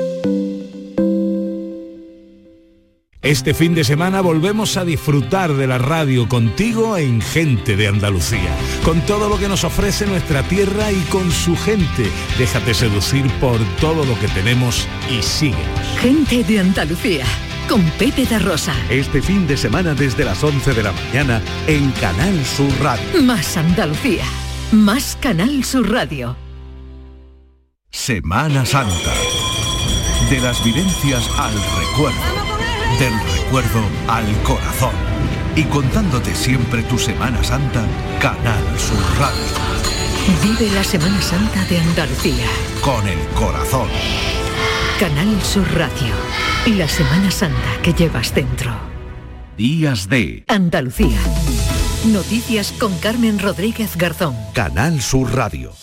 Este fin de semana volvemos a disfrutar de la radio contigo en Gente de Andalucía, con todo lo que nos ofrece nuestra tierra y con su gente. Déjate seducir por todo lo que tenemos y síguenos. Gente de Andalucía, con Pepe de Rosa. Este fin de semana desde las 11 de la mañana en Canal Sur Radio. Más Andalucía, más Canal Sur Radio. Semana Santa. De las vivencias al recuerdo. Del recuerdo al corazón. Y contándote siempre tu Semana Santa, Canal Sur Radio. Vive la Semana Santa de Andalucía. Con el corazón. Canal Sur Radio. Y la Semana Santa que llevas dentro. Días de Andalucía. Noticias con Carmen Rodríguez Garzón. Canal Sur Radio.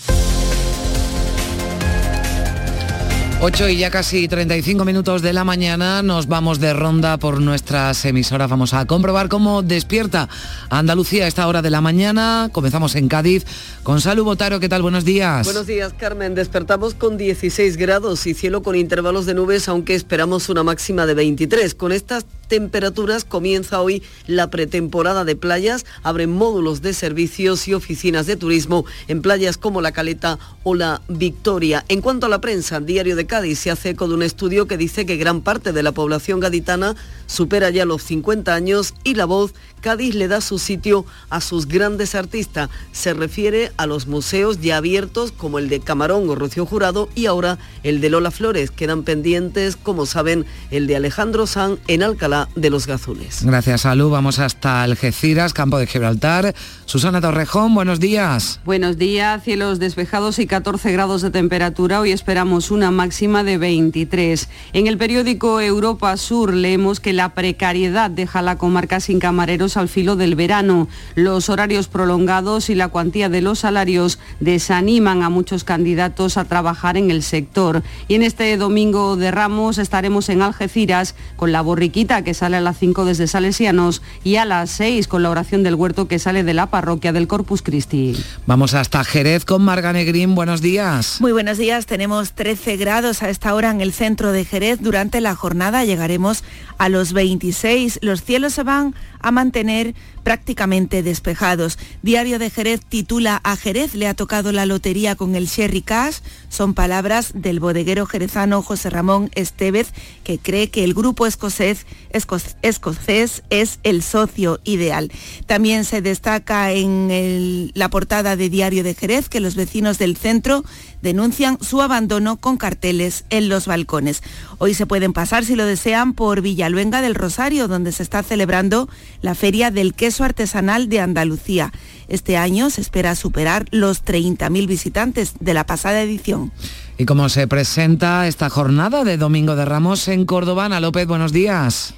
8 y ya casi 35 minutos de la mañana nos vamos de ronda por nuestras emisoras. Vamos a comprobar cómo despierta Andalucía a esta hora de la mañana. Comenzamos en Cádiz con Salud Botaro. ¿Qué tal? Buenos días. Buenos días, Carmen. Despertamos con 16 grados y cielo con intervalos de nubes, aunque esperamos una máxima de 23. Con estas temperaturas comienza hoy la pretemporada de playas. Abren módulos de servicios y oficinas de turismo en playas como La Caleta o La Victoria. En cuanto a la prensa, Diario de Cádiz se hace eco de un estudio que dice que gran parte de la población gaditana supera ya los 50 años y la voz Cádiz le da su sitio a sus grandes artistas. Se refiere a los museos ya abiertos como el de Camarón o Rocío Jurado y ahora el de Lola Flores. Quedan pendientes, como saben, el de Alejandro San en Alcalá de los Gazules. Gracias, Salud. Vamos hasta Algeciras, campo de Gibraltar. Susana Torrejón, buenos días. Buenos días, cielos despejados y 14 grados de temperatura. Hoy esperamos una máxima de 23. En el periódico Europa Sur leemos que la precariedad deja la comarca sin camareros al filo del verano. Los horarios prolongados y la cuantía de los salarios desaniman a muchos candidatos a trabajar en el sector. Y en este domingo de Ramos estaremos en Algeciras con la borriquita que sale a las 5 desde Salesianos y a las 6 con la oración del huerto que sale de la parroquia del Corpus Christi. Vamos hasta Jerez con Marga Negrín. Buenos días. Muy buenos días. Tenemos 13 grados a esta hora en el centro de Jerez. Durante la jornada llegaremos a los 26. Los cielos se van a mantener prácticamente despejados. Diario de Jerez titula A Jerez le ha tocado la lotería con el Sherry Cash. Son palabras del bodeguero jerezano José Ramón Estevez, que cree que el grupo escocés, escocés es el socio ideal. También se destaca en la portada de Diario de Jerez que los vecinos del centro denuncian su abandono con carteles en los balcones. Hoy se pueden pasar, si lo desean, por Villaluenga del Rosario, donde se está celebrando la Feria del Queso Artesanal de Andalucía. Este año se espera superar los 30.000 visitantes de la pasada edición. ¿Y cómo se presenta esta jornada de Domingo de Ramos en Córdoba? Ana López, buenos días.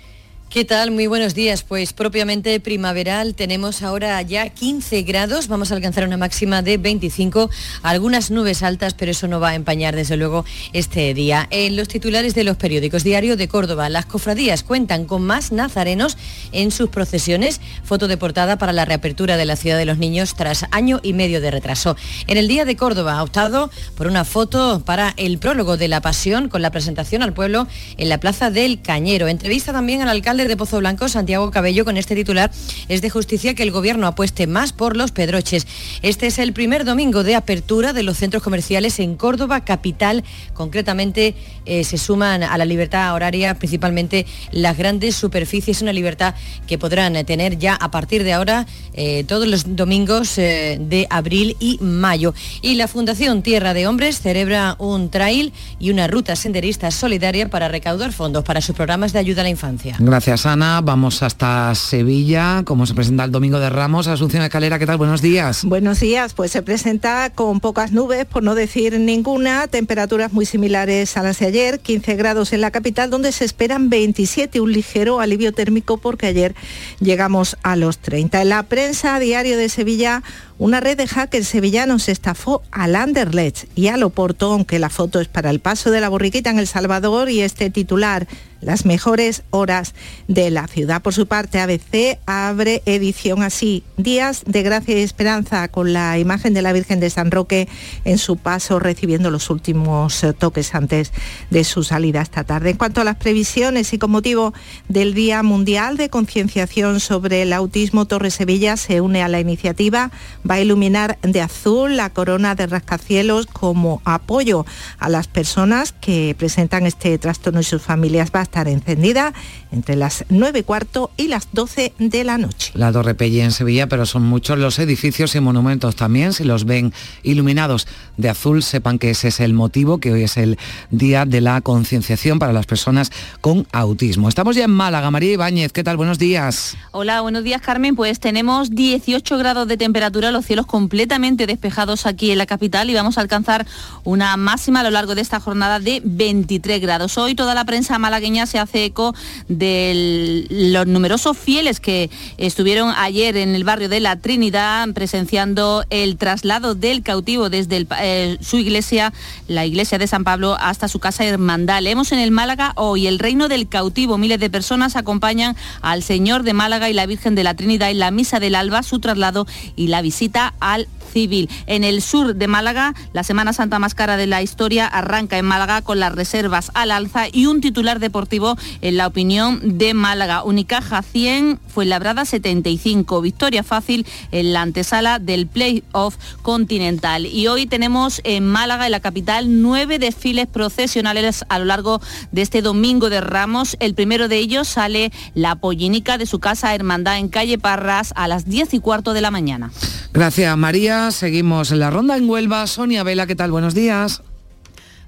¿Qué tal? Muy buenos días. Pues propiamente primaveral tenemos ahora ya 15 grados, vamos a alcanzar una máxima de 25, algunas nubes altas, pero eso no va a empañar desde luego este día. En los titulares de los periódicos Diario de Córdoba, las cofradías cuentan con más nazarenos en sus procesiones, foto de portada para la reapertura de la Ciudad de los Niños tras año y medio de retraso. En el Día de Córdoba ha optado por una foto para el prólogo de la Pasión con la presentación al pueblo en la Plaza del Cañero. Entrevista también al alcalde de Pozo Blanco, Santiago Cabello, con este titular, es de justicia que el gobierno apueste más por los pedroches. Este es el primer domingo de apertura de los centros comerciales en Córdoba, capital. Concretamente eh, se suman a la libertad horaria principalmente las grandes superficies, una libertad que podrán tener ya a partir de ahora eh, todos los domingos eh, de abril y mayo. Y la Fundación Tierra de Hombres celebra un trail y una ruta senderista solidaria para recaudar fondos para sus programas de ayuda a la infancia. Gracias. Ana. Vamos hasta Sevilla, como se presenta el Domingo de Ramos. Asunción Escalera, ¿qué tal? Buenos días. Buenos días, pues se presenta con pocas nubes, por no decir ninguna, temperaturas muy similares a las de ayer, 15 grados en la capital, donde se esperan 27, un ligero alivio térmico porque ayer llegamos a los 30. En la prensa, diario de Sevilla, Una red de hackers sevillanos estafó al Anderlecht y al Oporto, aunque la foto es para el paso de la borriquita en El Salvador y este titular las mejores horas de la ciudad. Por su parte, ABC abre edición así, Días de Gracia y Esperanza, con la imagen de la Virgen de San Roque en su paso, recibiendo los últimos eh, toques antes de su salida esta tarde. En cuanto a las previsiones y con motivo del Día Mundial de Concienciación sobre el Autismo, Torre Sevilla se une a la iniciativa, va a iluminar de azul la corona de rascacielos como apoyo a las personas que presentan este trastorno y sus familias estar encendida entre las 9 y cuarto y las 12 de la noche. La Torre Pelli en Sevilla, pero son muchos los edificios y monumentos también. Si los ven iluminados de azul, sepan que ese es el motivo, que hoy es el día de la concienciación para las personas con autismo. Estamos ya en Málaga. María Ibáñez, ¿qué tal? Buenos días. Hola, buenos días Carmen. Pues tenemos 18 grados de temperatura, los cielos completamente despejados aquí en la capital y vamos a alcanzar una máxima a lo largo de esta jornada de 23 grados. Hoy toda la prensa malagueña se hace eco de los numerosos fieles que estuvieron ayer en el barrio de la Trinidad presenciando el traslado del cautivo desde eh, su iglesia, la iglesia de San Pablo, hasta su casa hermandad. Leemos en el Málaga hoy el reino del cautivo. Miles de personas acompañan al Señor de Málaga y la Virgen de la Trinidad en la misa del alba, su traslado y la visita al civil. En el sur de Málaga, la Semana Santa más cara de la historia arranca en Málaga con las reservas al alza y un titular deportivo en la opinión de Málaga. Unicaja 100, fue labrada 75. Victoria fácil en la antesala del playoff continental. Y hoy tenemos en Málaga, en la capital, nueve desfiles procesionales a lo largo de este domingo de Ramos. El primero de ellos sale la pollinica de su casa Hermandad en calle Parras a las 10 y cuarto de la mañana. Gracias María. Seguimos en la ronda en Huelva. Sonia Vela, ¿qué tal? Buenos días.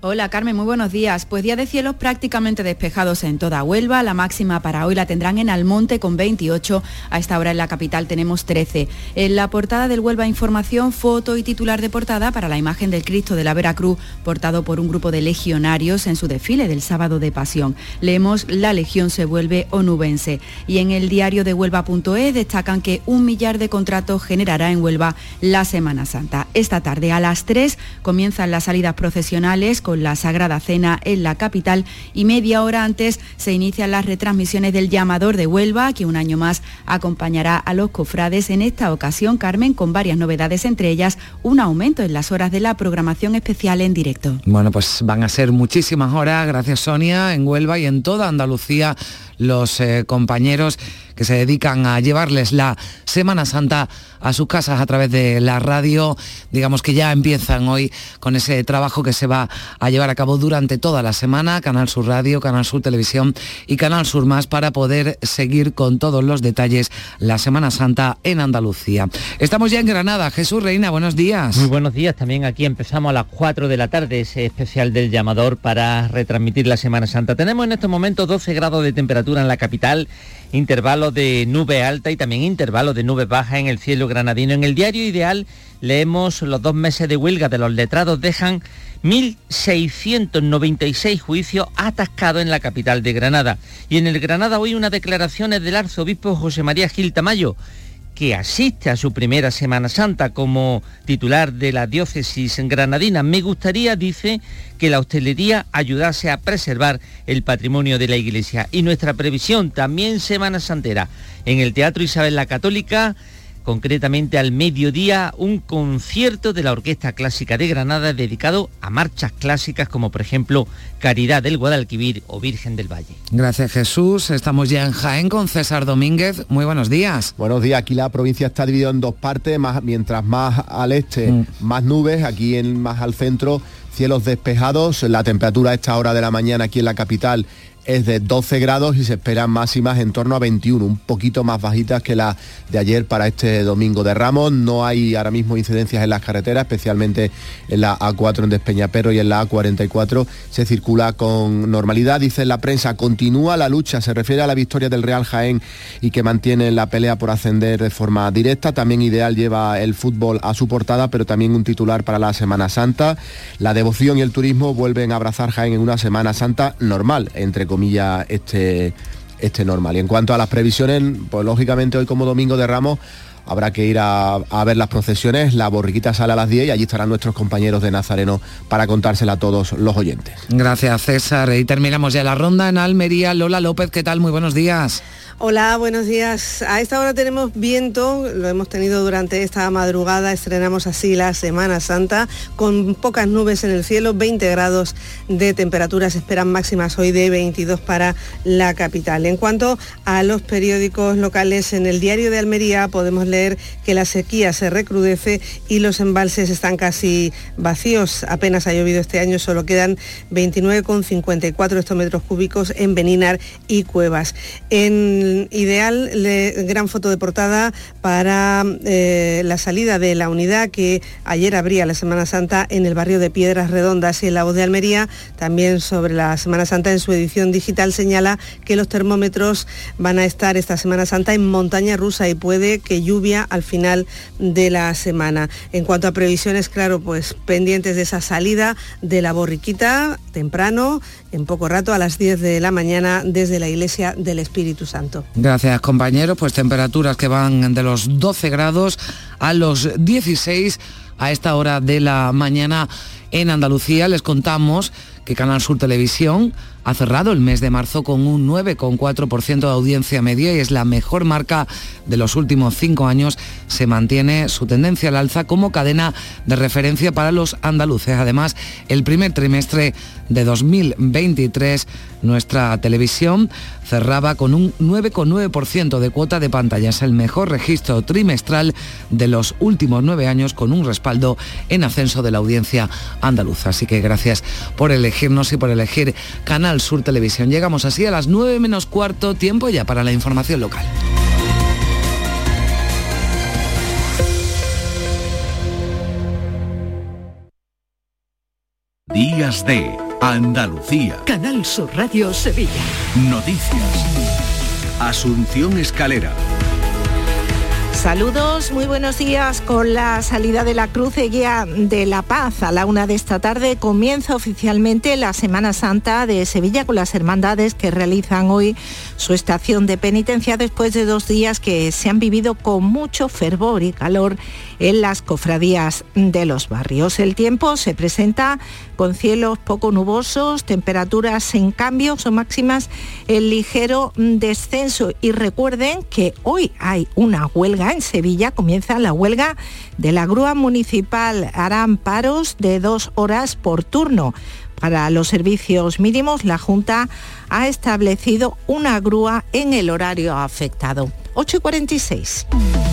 Hola Carmen, muy buenos días. Pues día de cielos prácticamente despejados en toda Huelva. La máxima para hoy la tendrán en Almonte con 28. A esta hora en la capital tenemos 13. En la portada del Huelva Información, foto y titular de portada para la imagen del Cristo de la Veracruz, portado por un grupo de legionarios en su desfile del sábado de Pasión. Leemos La Legión se vuelve onubense. Y en el diario de Huelva.es destacan que un millar de contratos generará en Huelva la Semana Santa. Esta tarde a las 3 comienzan las salidas procesionales la Sagrada Cena en la capital y media hora antes se inician las retransmisiones del llamador de Huelva, que un año más acompañará a los cofrades en esta ocasión, Carmen, con varias novedades, entre ellas un aumento en las horas de la programación especial en directo. Bueno, pues van a ser muchísimas horas, gracias Sonia, en Huelva y en toda Andalucía los eh, compañeros que se dedican a llevarles la Semana Santa a sus casas a través de la radio. Digamos que ya empiezan hoy con ese trabajo que se va a llevar a cabo durante toda la semana, Canal Sur Radio, Canal Sur Televisión y Canal Sur Más para poder seguir con todos los detalles la Semana Santa en Andalucía. Estamos ya en Granada. Jesús Reina, buenos días. Muy buenos días. También aquí empezamos a las 4 de la tarde ese especial del llamador para retransmitir la Semana Santa. Tenemos en estos momentos 12 grados de temperatura en la capital, intervalo de nube alta y también intervalo de nube baja en el cielo granadino. En el diario Ideal leemos los dos meses de huelga de los letrados dejan 1.696 juicios atascados en la capital de Granada. Y en el Granada hoy unas declaraciones del arzobispo José María Gil Tamayo, que asiste a su primera Semana Santa como titular de la diócesis granadina. Me gustaría, dice, que la hostelería ayudase a preservar el patrimonio de la iglesia. Y nuestra previsión también Semana Santera. En el Teatro Isabel la Católica concretamente al mediodía, un concierto de la Orquesta Clásica de Granada dedicado a marchas clásicas como por ejemplo Caridad del Guadalquivir o Virgen del Valle. Gracias Jesús, estamos ya en Jaén con César Domínguez. Muy buenos días. Buenos días, aquí la provincia está dividida en dos partes, más, mientras más al este, mm. más nubes, aquí en, más al centro cielos despejados, la temperatura a esta hora de la mañana aquí en la capital es de 12 grados y se esperan máximas en torno a 21, un poquito más bajitas que la de ayer para este domingo de Ramos. No hay ahora mismo incidencias en las carreteras, especialmente en la A4 en Despeñaperro y en la A44 se circula con normalidad. Dice la prensa, continúa la lucha, se refiere a la victoria del Real Jaén y que mantiene la pelea por ascender de forma directa. También Ideal lleva el fútbol a su portada, pero también un titular para la Semana Santa. La devoción y el turismo vuelven a abrazar Jaén en una Semana Santa normal, entre comillas, este, este normal. Y en cuanto a las previsiones, pues lógicamente hoy como domingo de Ramos habrá que ir a, ver las procesiones. La borriquita sale a las 10 y allí estarán nuestros compañeros de Nazareno para contársela a todos los oyentes. Gracias, César. Y terminamos ya la ronda en Almería. Lola López, ¿qué tal? Muy buenos días. Hola, buenos días. A esta hora tenemos viento, lo hemos tenido durante esta madrugada, estrenamos así la Semana Santa, con pocas nubes en el cielo, 20 grados de temperatura, se esperan máximas hoy de 22 para la capital. En cuanto a los periódicos locales, en el diario de Almería podemos leer que la sequía se recrudece y los embalses están casi vacíos. Apenas ha llovido este año, solo quedan 29,54 hectómetros cúbicos en Beninar y Cuevas. Ideal, gran foto de portada para eh, la salida de la unidad que ayer abría la Semana Santa en el barrio de Piedras Redondas y en la voz de Almería, también sobre la Semana Santa en su edición digital señala que los termómetros van a estar esta Semana Santa en montaña rusa y puede que lluvia al final de la semana. En cuanto a previsiones, claro, pues pendientes de esa salida de la borriquita temprano, en poco rato a las 10 de la mañana desde la Iglesia del Espíritu Santo. Gracias compañeros, pues temperaturas que van de los 12 grados a los 16 a esta hora de la mañana en Andalucía. Les contamos que Canal Sur Televisión ha cerrado el mes de marzo con un 9,4% de audiencia media y es la mejor marca de los últimos cinco años. Se mantiene su tendencia al alza como cadena de referencia para los andaluces. Además, el primer trimestre de 2023, nuestra televisión cerraba con un 9,9% de cuota de pantalla. Es el mejor registro trimestral de los últimos nueve años con un respaldo en ascenso de la audiencia andaluza. Así que gracias por elegirnos y por elegir Canal Sur Televisión. Llegamos así a las 9 menos cuarto, tiempo ya para la información local. Días de Andalucía. Canal Sur Radio Sevilla. Noticias. Asunción Escalera. Saludos, muy buenos días. Con la salida de la Cruz Guía de la Paz a la una de esta tarde comienza oficialmente la Semana Santa de Sevilla con las hermandades que realizan hoy su estación de penitencia después de dos días que se han vivido con mucho fervor y calor en las cofradías de los barrios. El tiempo se presenta con cielos poco nubosos, temperaturas en cambio, son máximas el ligero descenso. Y recuerden que hoy hay una huelga en Sevilla, comienza la huelga de la grúa municipal. Harán paros de dos horas por turno. Para los servicios mínimos, la Junta ha establecido una grúa en el horario afectado. 8.46.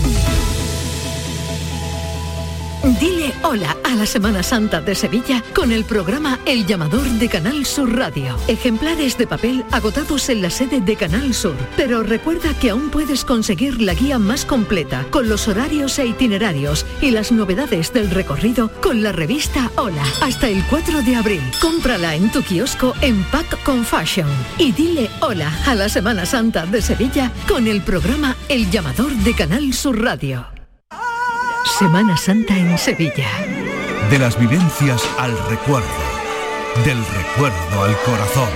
Dile hola a la Semana Santa de Sevilla con el programa El Llamador de Canal Sur Radio. Ejemplares de papel agotados en la sede de Canal Sur. Pero recuerda que aún puedes conseguir la guía más completa con los horarios e itinerarios y las novedades del recorrido con la revista Hola. Hasta el 4 de abril. Cómprala en tu kiosco en Pack con Fashion. Y dile hola a la Semana Santa de Sevilla con el programa El Llamador de Canal Sur Radio. Semana Santa en Sevilla. De las vivencias al recuerdo, del recuerdo al corazón,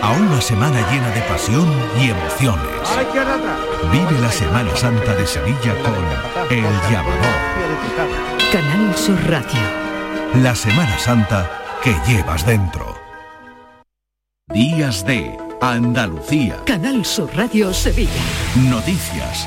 a una semana llena de pasión y emociones. Vive la Semana Santa de Sevilla con El Llamador. Canal Sur Radio. La Semana Santa que llevas dentro. Días de Andalucía. Canal Sur Radio Sevilla. Noticias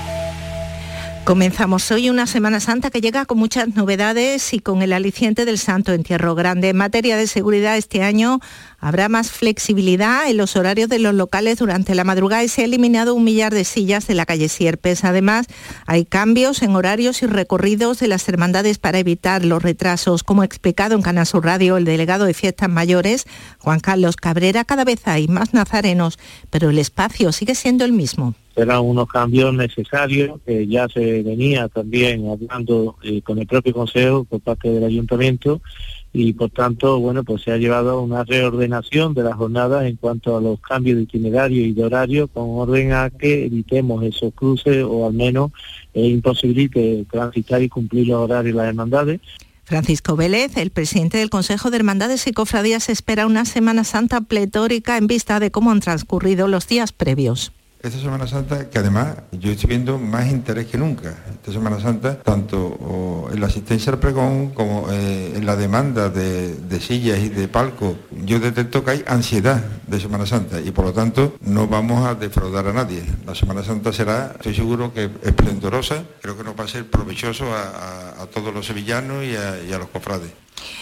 Comenzamos hoy una Semana Santa que llega con muchas novedades y con el aliciente del Santo Entierro Grande. En materia de seguridad este año habrá más flexibilidad en los horarios de los locales durante la madrugada y se ha eliminado un millar de sillas de la calle Sierpes. Además, hay cambios en horarios y recorridos de las hermandades para evitar los retrasos. Como ha explicado en Canal Sur Radio el delegado de Fiestas Mayores, Juan Carlos Cabrera, cada vez hay más nazarenos, pero el espacio sigue siendo el mismo eran unos cambios necesarios que ya se venía también hablando eh, con el propio Consejo por parte del Ayuntamiento y por tanto, bueno, pues se ha llevado a una reordenación de las jornadas en cuanto a los cambios de itinerario y de horario con orden a que evitemos esos cruces o al menos eh, imposibilite transitar y cumplir los horarios de las hermandades. Francisco Vélez, el presidente del Consejo de Hermandades y Cofradías, espera una Semana Santa pletórica en vista de cómo han transcurrido los días previos esta Semana Santa que además yo estoy viendo más interés que nunca. Esta Semana Santa, tanto en la asistencia al pregón como eh, en la demanda de, sillas y de palco, yo detecto que hay ansiedad de Semana Santa y por lo tanto no vamos a defraudar a nadie. La Semana Santa será, estoy seguro que esplendorosa, creo que nos va a ser provechoso a, todos los sevillanos y a los cofrades.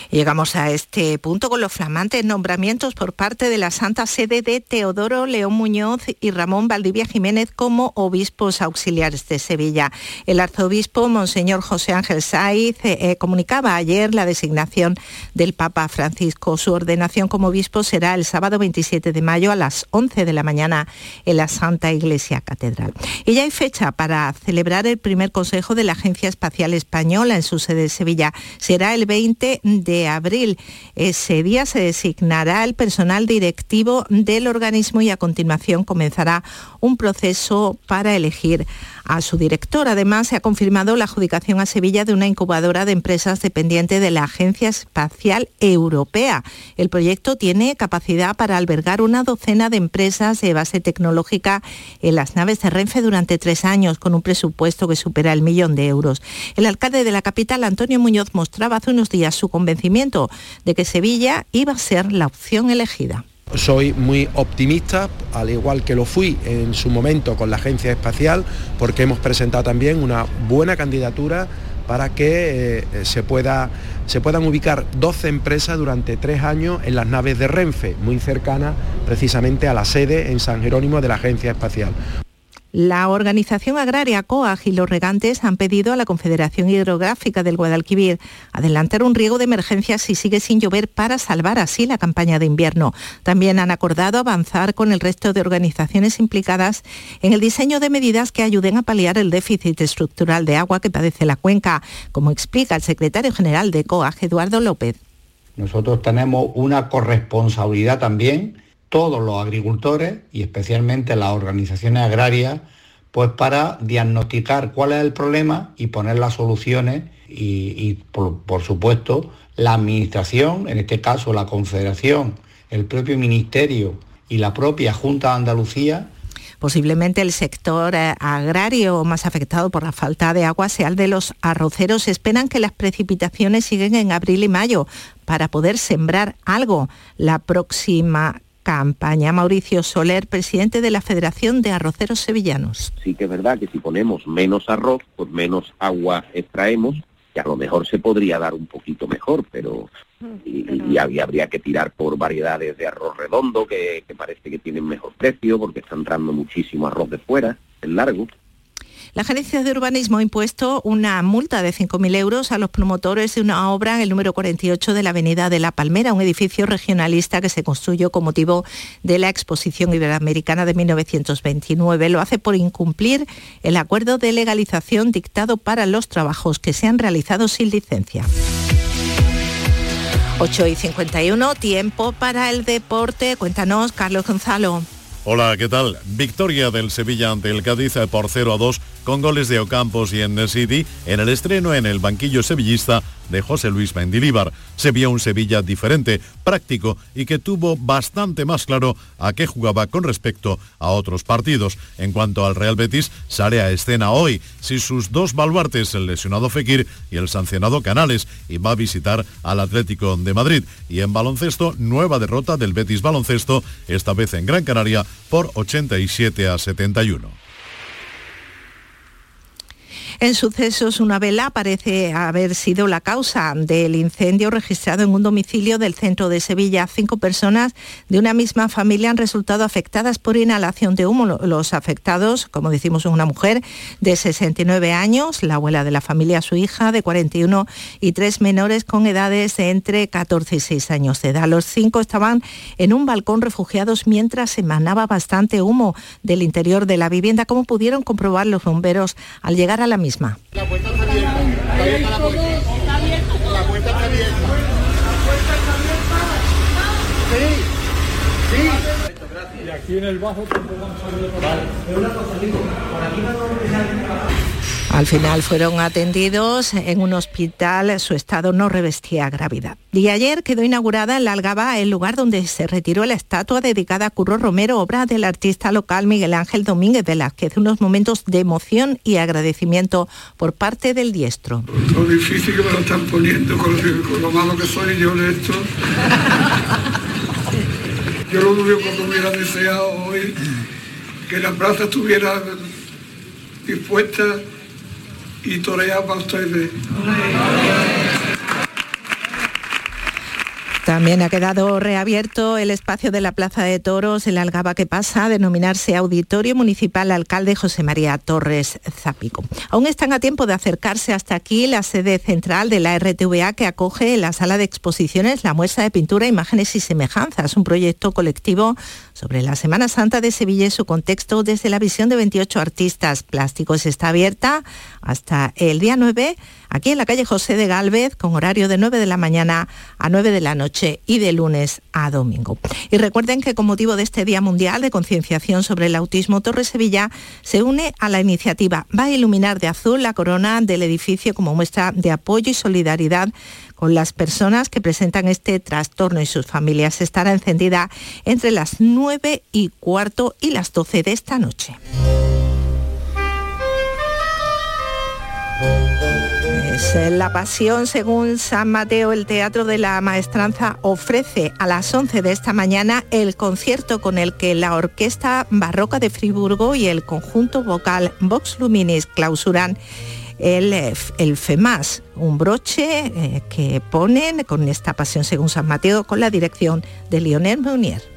Llegamos a este punto con los flamantes nombramientos por parte de la Santa Sede de Teodoro León Muñoz y Ramón Valdivia Jiménez como obispos auxiliares de Sevilla. El arzobispo Monseñor José Ángel Saiz eh, eh, comunicaba ayer la designación del Papa Francisco. Su ordenación como obispo será el sábado 27 de mayo a las 11 de la mañana en la Santa Iglesia Catedral. Y ya hay fecha para celebrar el primer consejo de la Agencia Espacial Española en su sede de Sevilla. Será el 20 de abril. Ese día se designará el personal directivo del organismo y a continuación comenzará un proceso para elegir a su director. Además, se ha confirmado la adjudicación a Sevilla de una incubadora de empresas dependiente de la Agencia Espacial Europea. El proyecto tiene capacidad para albergar una docena de empresas de base tecnológica en las naves de Renfe durante tres años, con un presupuesto que supera el millón de euros. El alcalde de la capital, Antonio Muñoz, mostraba hace unos días su convencimiento de que Sevilla iba a ser la opción elegida. Soy muy optimista, al igual que lo fui en su momento con la Agencia Espacial, porque hemos presentado también una buena candidatura para que eh, se, pueda, se puedan ubicar 12 empresas durante tres años en las naves de Renfe, muy cercanas precisamente a la sede en San Jerónimo de la Agencia Espacial. La organización agraria COAG y los regantes han pedido a la Confederación Hidrográfica del Guadalquivir adelantar un riego de emergencia si sigue sin llover para salvar así la campaña de invierno. También han acordado avanzar con el resto de organizaciones implicadas en el diseño de medidas que ayuden a paliar el déficit estructural de agua que padece la cuenca, como explica el secretario general de COAG, Eduardo López. Nosotros tenemos una corresponsabilidad también todos los agricultores y especialmente las organizaciones agrarias, pues para diagnosticar cuál es el problema y poner las soluciones y, por, por supuesto la administración, en este caso la Confederación, el propio Ministerio y la propia Junta de Andalucía, Posiblemente el sector eh, agrario más afectado por la falta de agua sea el de los arroceros. Esperan que las precipitaciones siguen en abril y mayo para poder sembrar algo la próxima campaña. Mauricio Soler, presidente de la Federación de Arroceros Sevillanos. Sí que es verdad que si ponemos menos arroz, pues menos agua extraemos, que a lo mejor se podría dar un poquito mejor, pero y, habría que tirar por variedades de arroz redondo que, que parece que tienen mejor precio porque está entrando muchísimo arroz de fuera, el largo. La Agencia de Urbanismo ha impuesto una multa de 5.000 euros a los promotores de una obra en el número 48 de la Avenida de la Palmera, un edificio regionalista que se construyó con motivo de la Exposición Iberoamericana de 1929. Lo hace por incumplir el acuerdo de legalización dictado para los trabajos que se han realizado sin licencia. 8 y 51, tiempo para el deporte. Cuéntanos, Carlos Gonzalo. Hola, ¿qué tal? Victoria del Sevilla ante el Cádiz por 0 a 2 con goles de Ocampos y en City en el estreno en el banquillo sevillista de José Luis Mendilíbar. Se vio un Sevilla diferente, práctico y que tuvo bastante más claro a qué jugaba con respecto a otros partidos. En cuanto al Real Betis, sale a escena hoy, si sus dos baluartes, el lesionado Fekir y el sancionado Canales, y va a visitar al Atlético de Madrid. Y en baloncesto, nueva derrota del Betis Baloncesto, esta vez en Gran Canaria, por 87 a 71. En sucesos, una vela parece haber sido la causa del incendio registrado en un domicilio del centro de Sevilla. Cinco personas de una misma familia han resultado afectadas por inhalación de humo. Los afectados, como decimos, una mujer de 69 años, la abuela de la familia, su hija de 41 y tres menores con edades de entre 14 y 6 años de edad. Los cinco estaban en un balcón refugiados mientras emanaba bastante humo del interior de la vivienda, como pudieron comprobar los bomberos al llegar a la La puerta la. Está abierta. La puerta está abierta. La puerta está abierta. Sí. Sí. Aquí en el bajo tampoco han salido vale. Pero una cosa, digo, por aquí al final fueron atendidos en un hospital, su estado no revestía gravedad. Y ayer quedó inaugurada en la Algaba el lugar donde se retiró la estatua dedicada a Curro Romero, obra del artista local Miguel Ángel Domínguez Velázquez. Unos momentos de emoción y agradecimiento por parte del diestro. Lo difícil que me lo están poniendo con lo, malo que soy yo de esto. Yo lo único que hubiera deseado hoy que la plaza estuviera dispuesta y torear para ustedes. También ha quedado reabierto el espacio de la Plaza de Toros, el Algaba que pasa a denominarse Auditorio Municipal Alcalde José María Torres Zapico. Aún están a tiempo de acercarse hasta aquí la sede central de la RTVA que acoge la sala de exposiciones la muestra de pintura, imágenes y semejanzas, un proyecto colectivo sobre la Semana Santa de Sevilla y su contexto desde la visión de 28 artistas plásticos. Está abierta hasta el día 9 aquí en la calle José de Galvez, con horario de 9 de la mañana a 9 de la noche y de lunes a domingo. Y recuerden que con motivo de este Día Mundial de Concienciación sobre el Autismo, Torre Sevilla se une a la iniciativa Va a iluminar de azul la corona del edificio como muestra de apoyo y solidaridad con las personas que presentan este trastorno y sus familias. Estará encendida entre las 9 y cuarto y las 12 de esta noche. La pasión según San Mateo, el Teatro de la Maestranza ofrece a las 11 de esta mañana el concierto con el que la Orquesta Barroca de Friburgo y el conjunto vocal Vox Luminis clausuran el, el FEMAS, un broche eh, que ponen con esta pasión según San Mateo con la dirección de Lionel Meunier.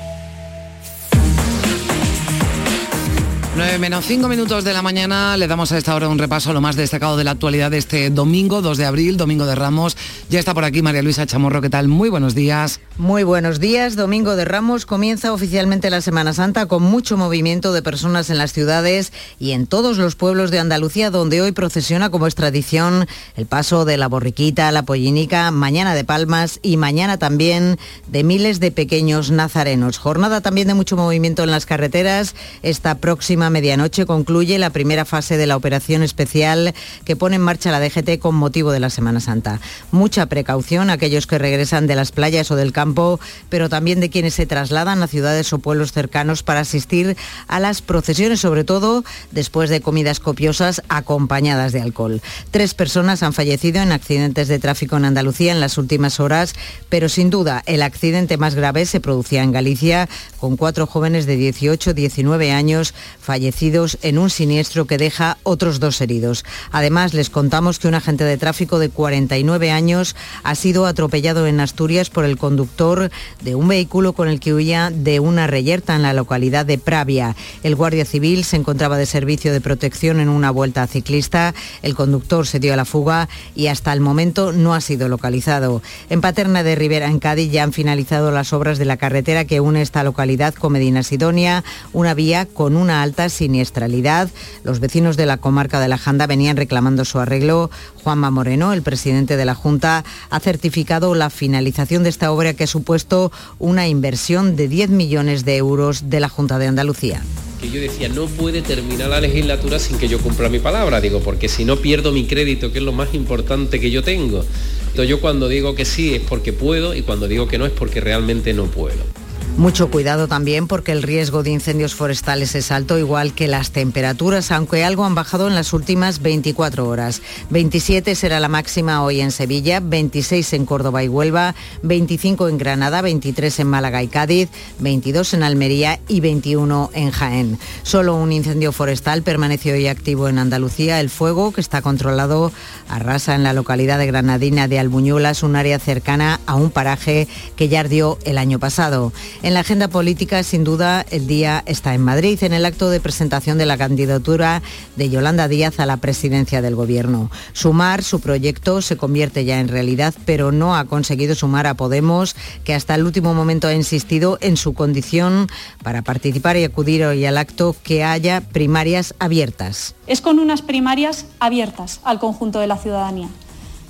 9 menos 5 minutos de la mañana, le damos a esta hora un repaso a lo más destacado de la actualidad de este domingo, 2 de abril, domingo de Ramos. Ya está por aquí María Luisa Chamorro, ¿qué tal? Muy buenos días. Muy buenos días, domingo de Ramos comienza oficialmente la Semana Santa con mucho movimiento de personas en las ciudades y en todos los pueblos de Andalucía, donde hoy procesiona como es tradición el paso de la borriquita, la pollinica, mañana de palmas y mañana también de miles de pequeños nazarenos. Jornada también de mucho movimiento en las carreteras esta próxima medianoche concluye la primera fase de la operación especial que pone en marcha la DGT con motivo de la Semana Santa. Mucha precaución a aquellos que regresan de las playas o del campo, pero también de quienes se trasladan a ciudades o pueblos cercanos para asistir a las procesiones, sobre todo después de comidas copiosas acompañadas de alcohol. Tres personas han fallecido en accidentes de tráfico en Andalucía en las últimas horas, pero sin duda el accidente más grave se producía en Galicia con cuatro jóvenes de 18-19 años fallecidos en un siniestro que deja otros dos heridos. Además, les contamos que un agente de tráfico de 49 años ha sido atropellado en Asturias por el conductor de un vehículo con el que huía de una reyerta en la localidad de Pravia. El guardia civil se encontraba de servicio de protección en una vuelta ciclista. El conductor se dio a la fuga y hasta el momento no ha sido localizado. En Paterna de Rivera, en Cádiz, ya han finalizado las obras de la carretera que une esta localidad con Medina Sidonia, una vía con una alta siniestralidad. Los vecinos de la comarca de la Janda venían reclamando su arreglo. Juanma Moreno, el presidente de la Junta, ha certificado la finalización de esta obra que ha supuesto una inversión de 10 millones de euros de la Junta de Andalucía que yo decía, no puede terminar la legislatura sin que yo cumpla mi palabra, digo, porque si no pierdo mi crédito, que es lo más importante que yo tengo. Entonces yo cuando digo que sí es porque puedo y cuando digo que no es porque realmente no puedo. Mucho cuidado también porque el riesgo de incendios forestales es alto, igual que las temperaturas, aunque algo han bajado en las últimas 24 horas. 27 será la máxima hoy en Sevilla, 26 en Córdoba y Huelva, 25 en Granada, 23 en Málaga y Cádiz, 22 en Almería y 21 en Jaén. Solo un incendio forestal permaneció hoy activo en Andalucía. El fuego, que está controlado, arrasa en la localidad de Granadina de Albuñuelas, un área cercana a un paraje que ya ardió el año pasado. En la agenda política, sin duda, el día está en Madrid, en el acto de presentación de la candidatura de Yolanda Díaz a la presidencia del Gobierno. Sumar, su proyecto, se convierte ya en realidad, pero no ha conseguido sumar a Podemos, que hasta el último momento ha insistido en su condición para participar y acudir hoy al acto que haya primarias abiertas. Es con unas primarias abiertas al conjunto de la ciudadanía,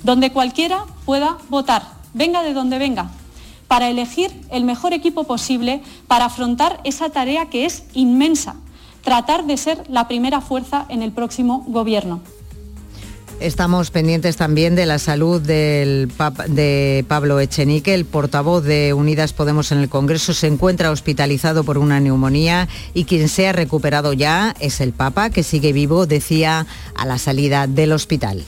donde cualquiera pueda votar, venga de donde venga, para elegir el mejor equipo posible para afrontar esa tarea que es inmensa, tratar de ser la primera fuerza en el próximo gobierno. Estamos pendientes también de la salud del de Pablo Echenique, el portavoz de Unidas Podemos en el Congreso, se encuentra hospitalizado por una neumonía y quien se ha recuperado ya es el Papa, que sigue vivo, decía a la salida del hospital.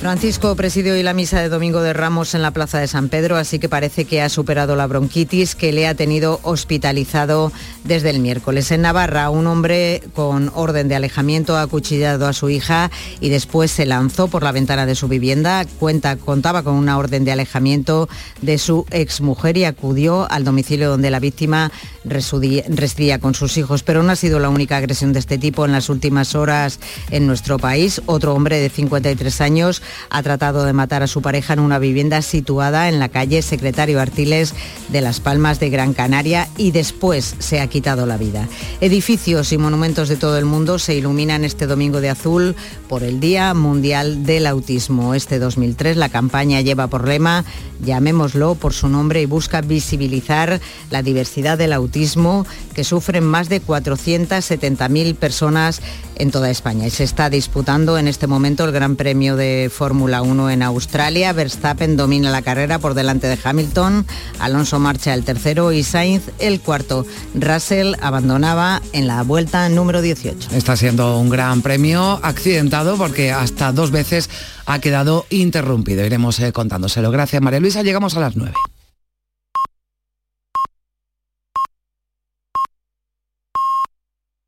Francisco presidió hoy la misa de Domingo de Ramos en la Plaza de San Pedro, así que parece que ha superado la bronquitis que le ha tenido hospitalizado desde el miércoles. En Navarra, un hombre con orden de alejamiento ha acuchillado a su hija y después se lanzó por la ventana de su vivienda. Cuenta, contaba con una orden de alejamiento de su exmujer y acudió al domicilio donde la víctima residía con sus hijos. Pero no ha sido la única agresión de este tipo en las últimas horas en nuestro país. Otro hombre de 53 años ha tratado de matar a su pareja en una vivienda situada en la calle Secretario Artiles de Las Palmas de Gran Canaria y después se ha quitado la vida. Edificios y monumentos de todo el mundo se iluminan este domingo de azul por el Día Mundial del Autismo. Este 2003 la campaña lleva por lema llamémoslo por su nombre y busca visibilizar la diversidad del que sufren más de 470.000 personas en toda España. Y se está disputando en este momento el Gran Premio de Fórmula 1 en Australia. Verstappen domina la carrera por delante de Hamilton, Alonso marcha el tercero y Sainz el cuarto. Russell abandonaba en la vuelta número 18. Está siendo un gran premio accidentado porque hasta dos veces ha quedado interrumpido. Iremos eh, contándoselo. Gracias María Luisa, llegamos a las 9.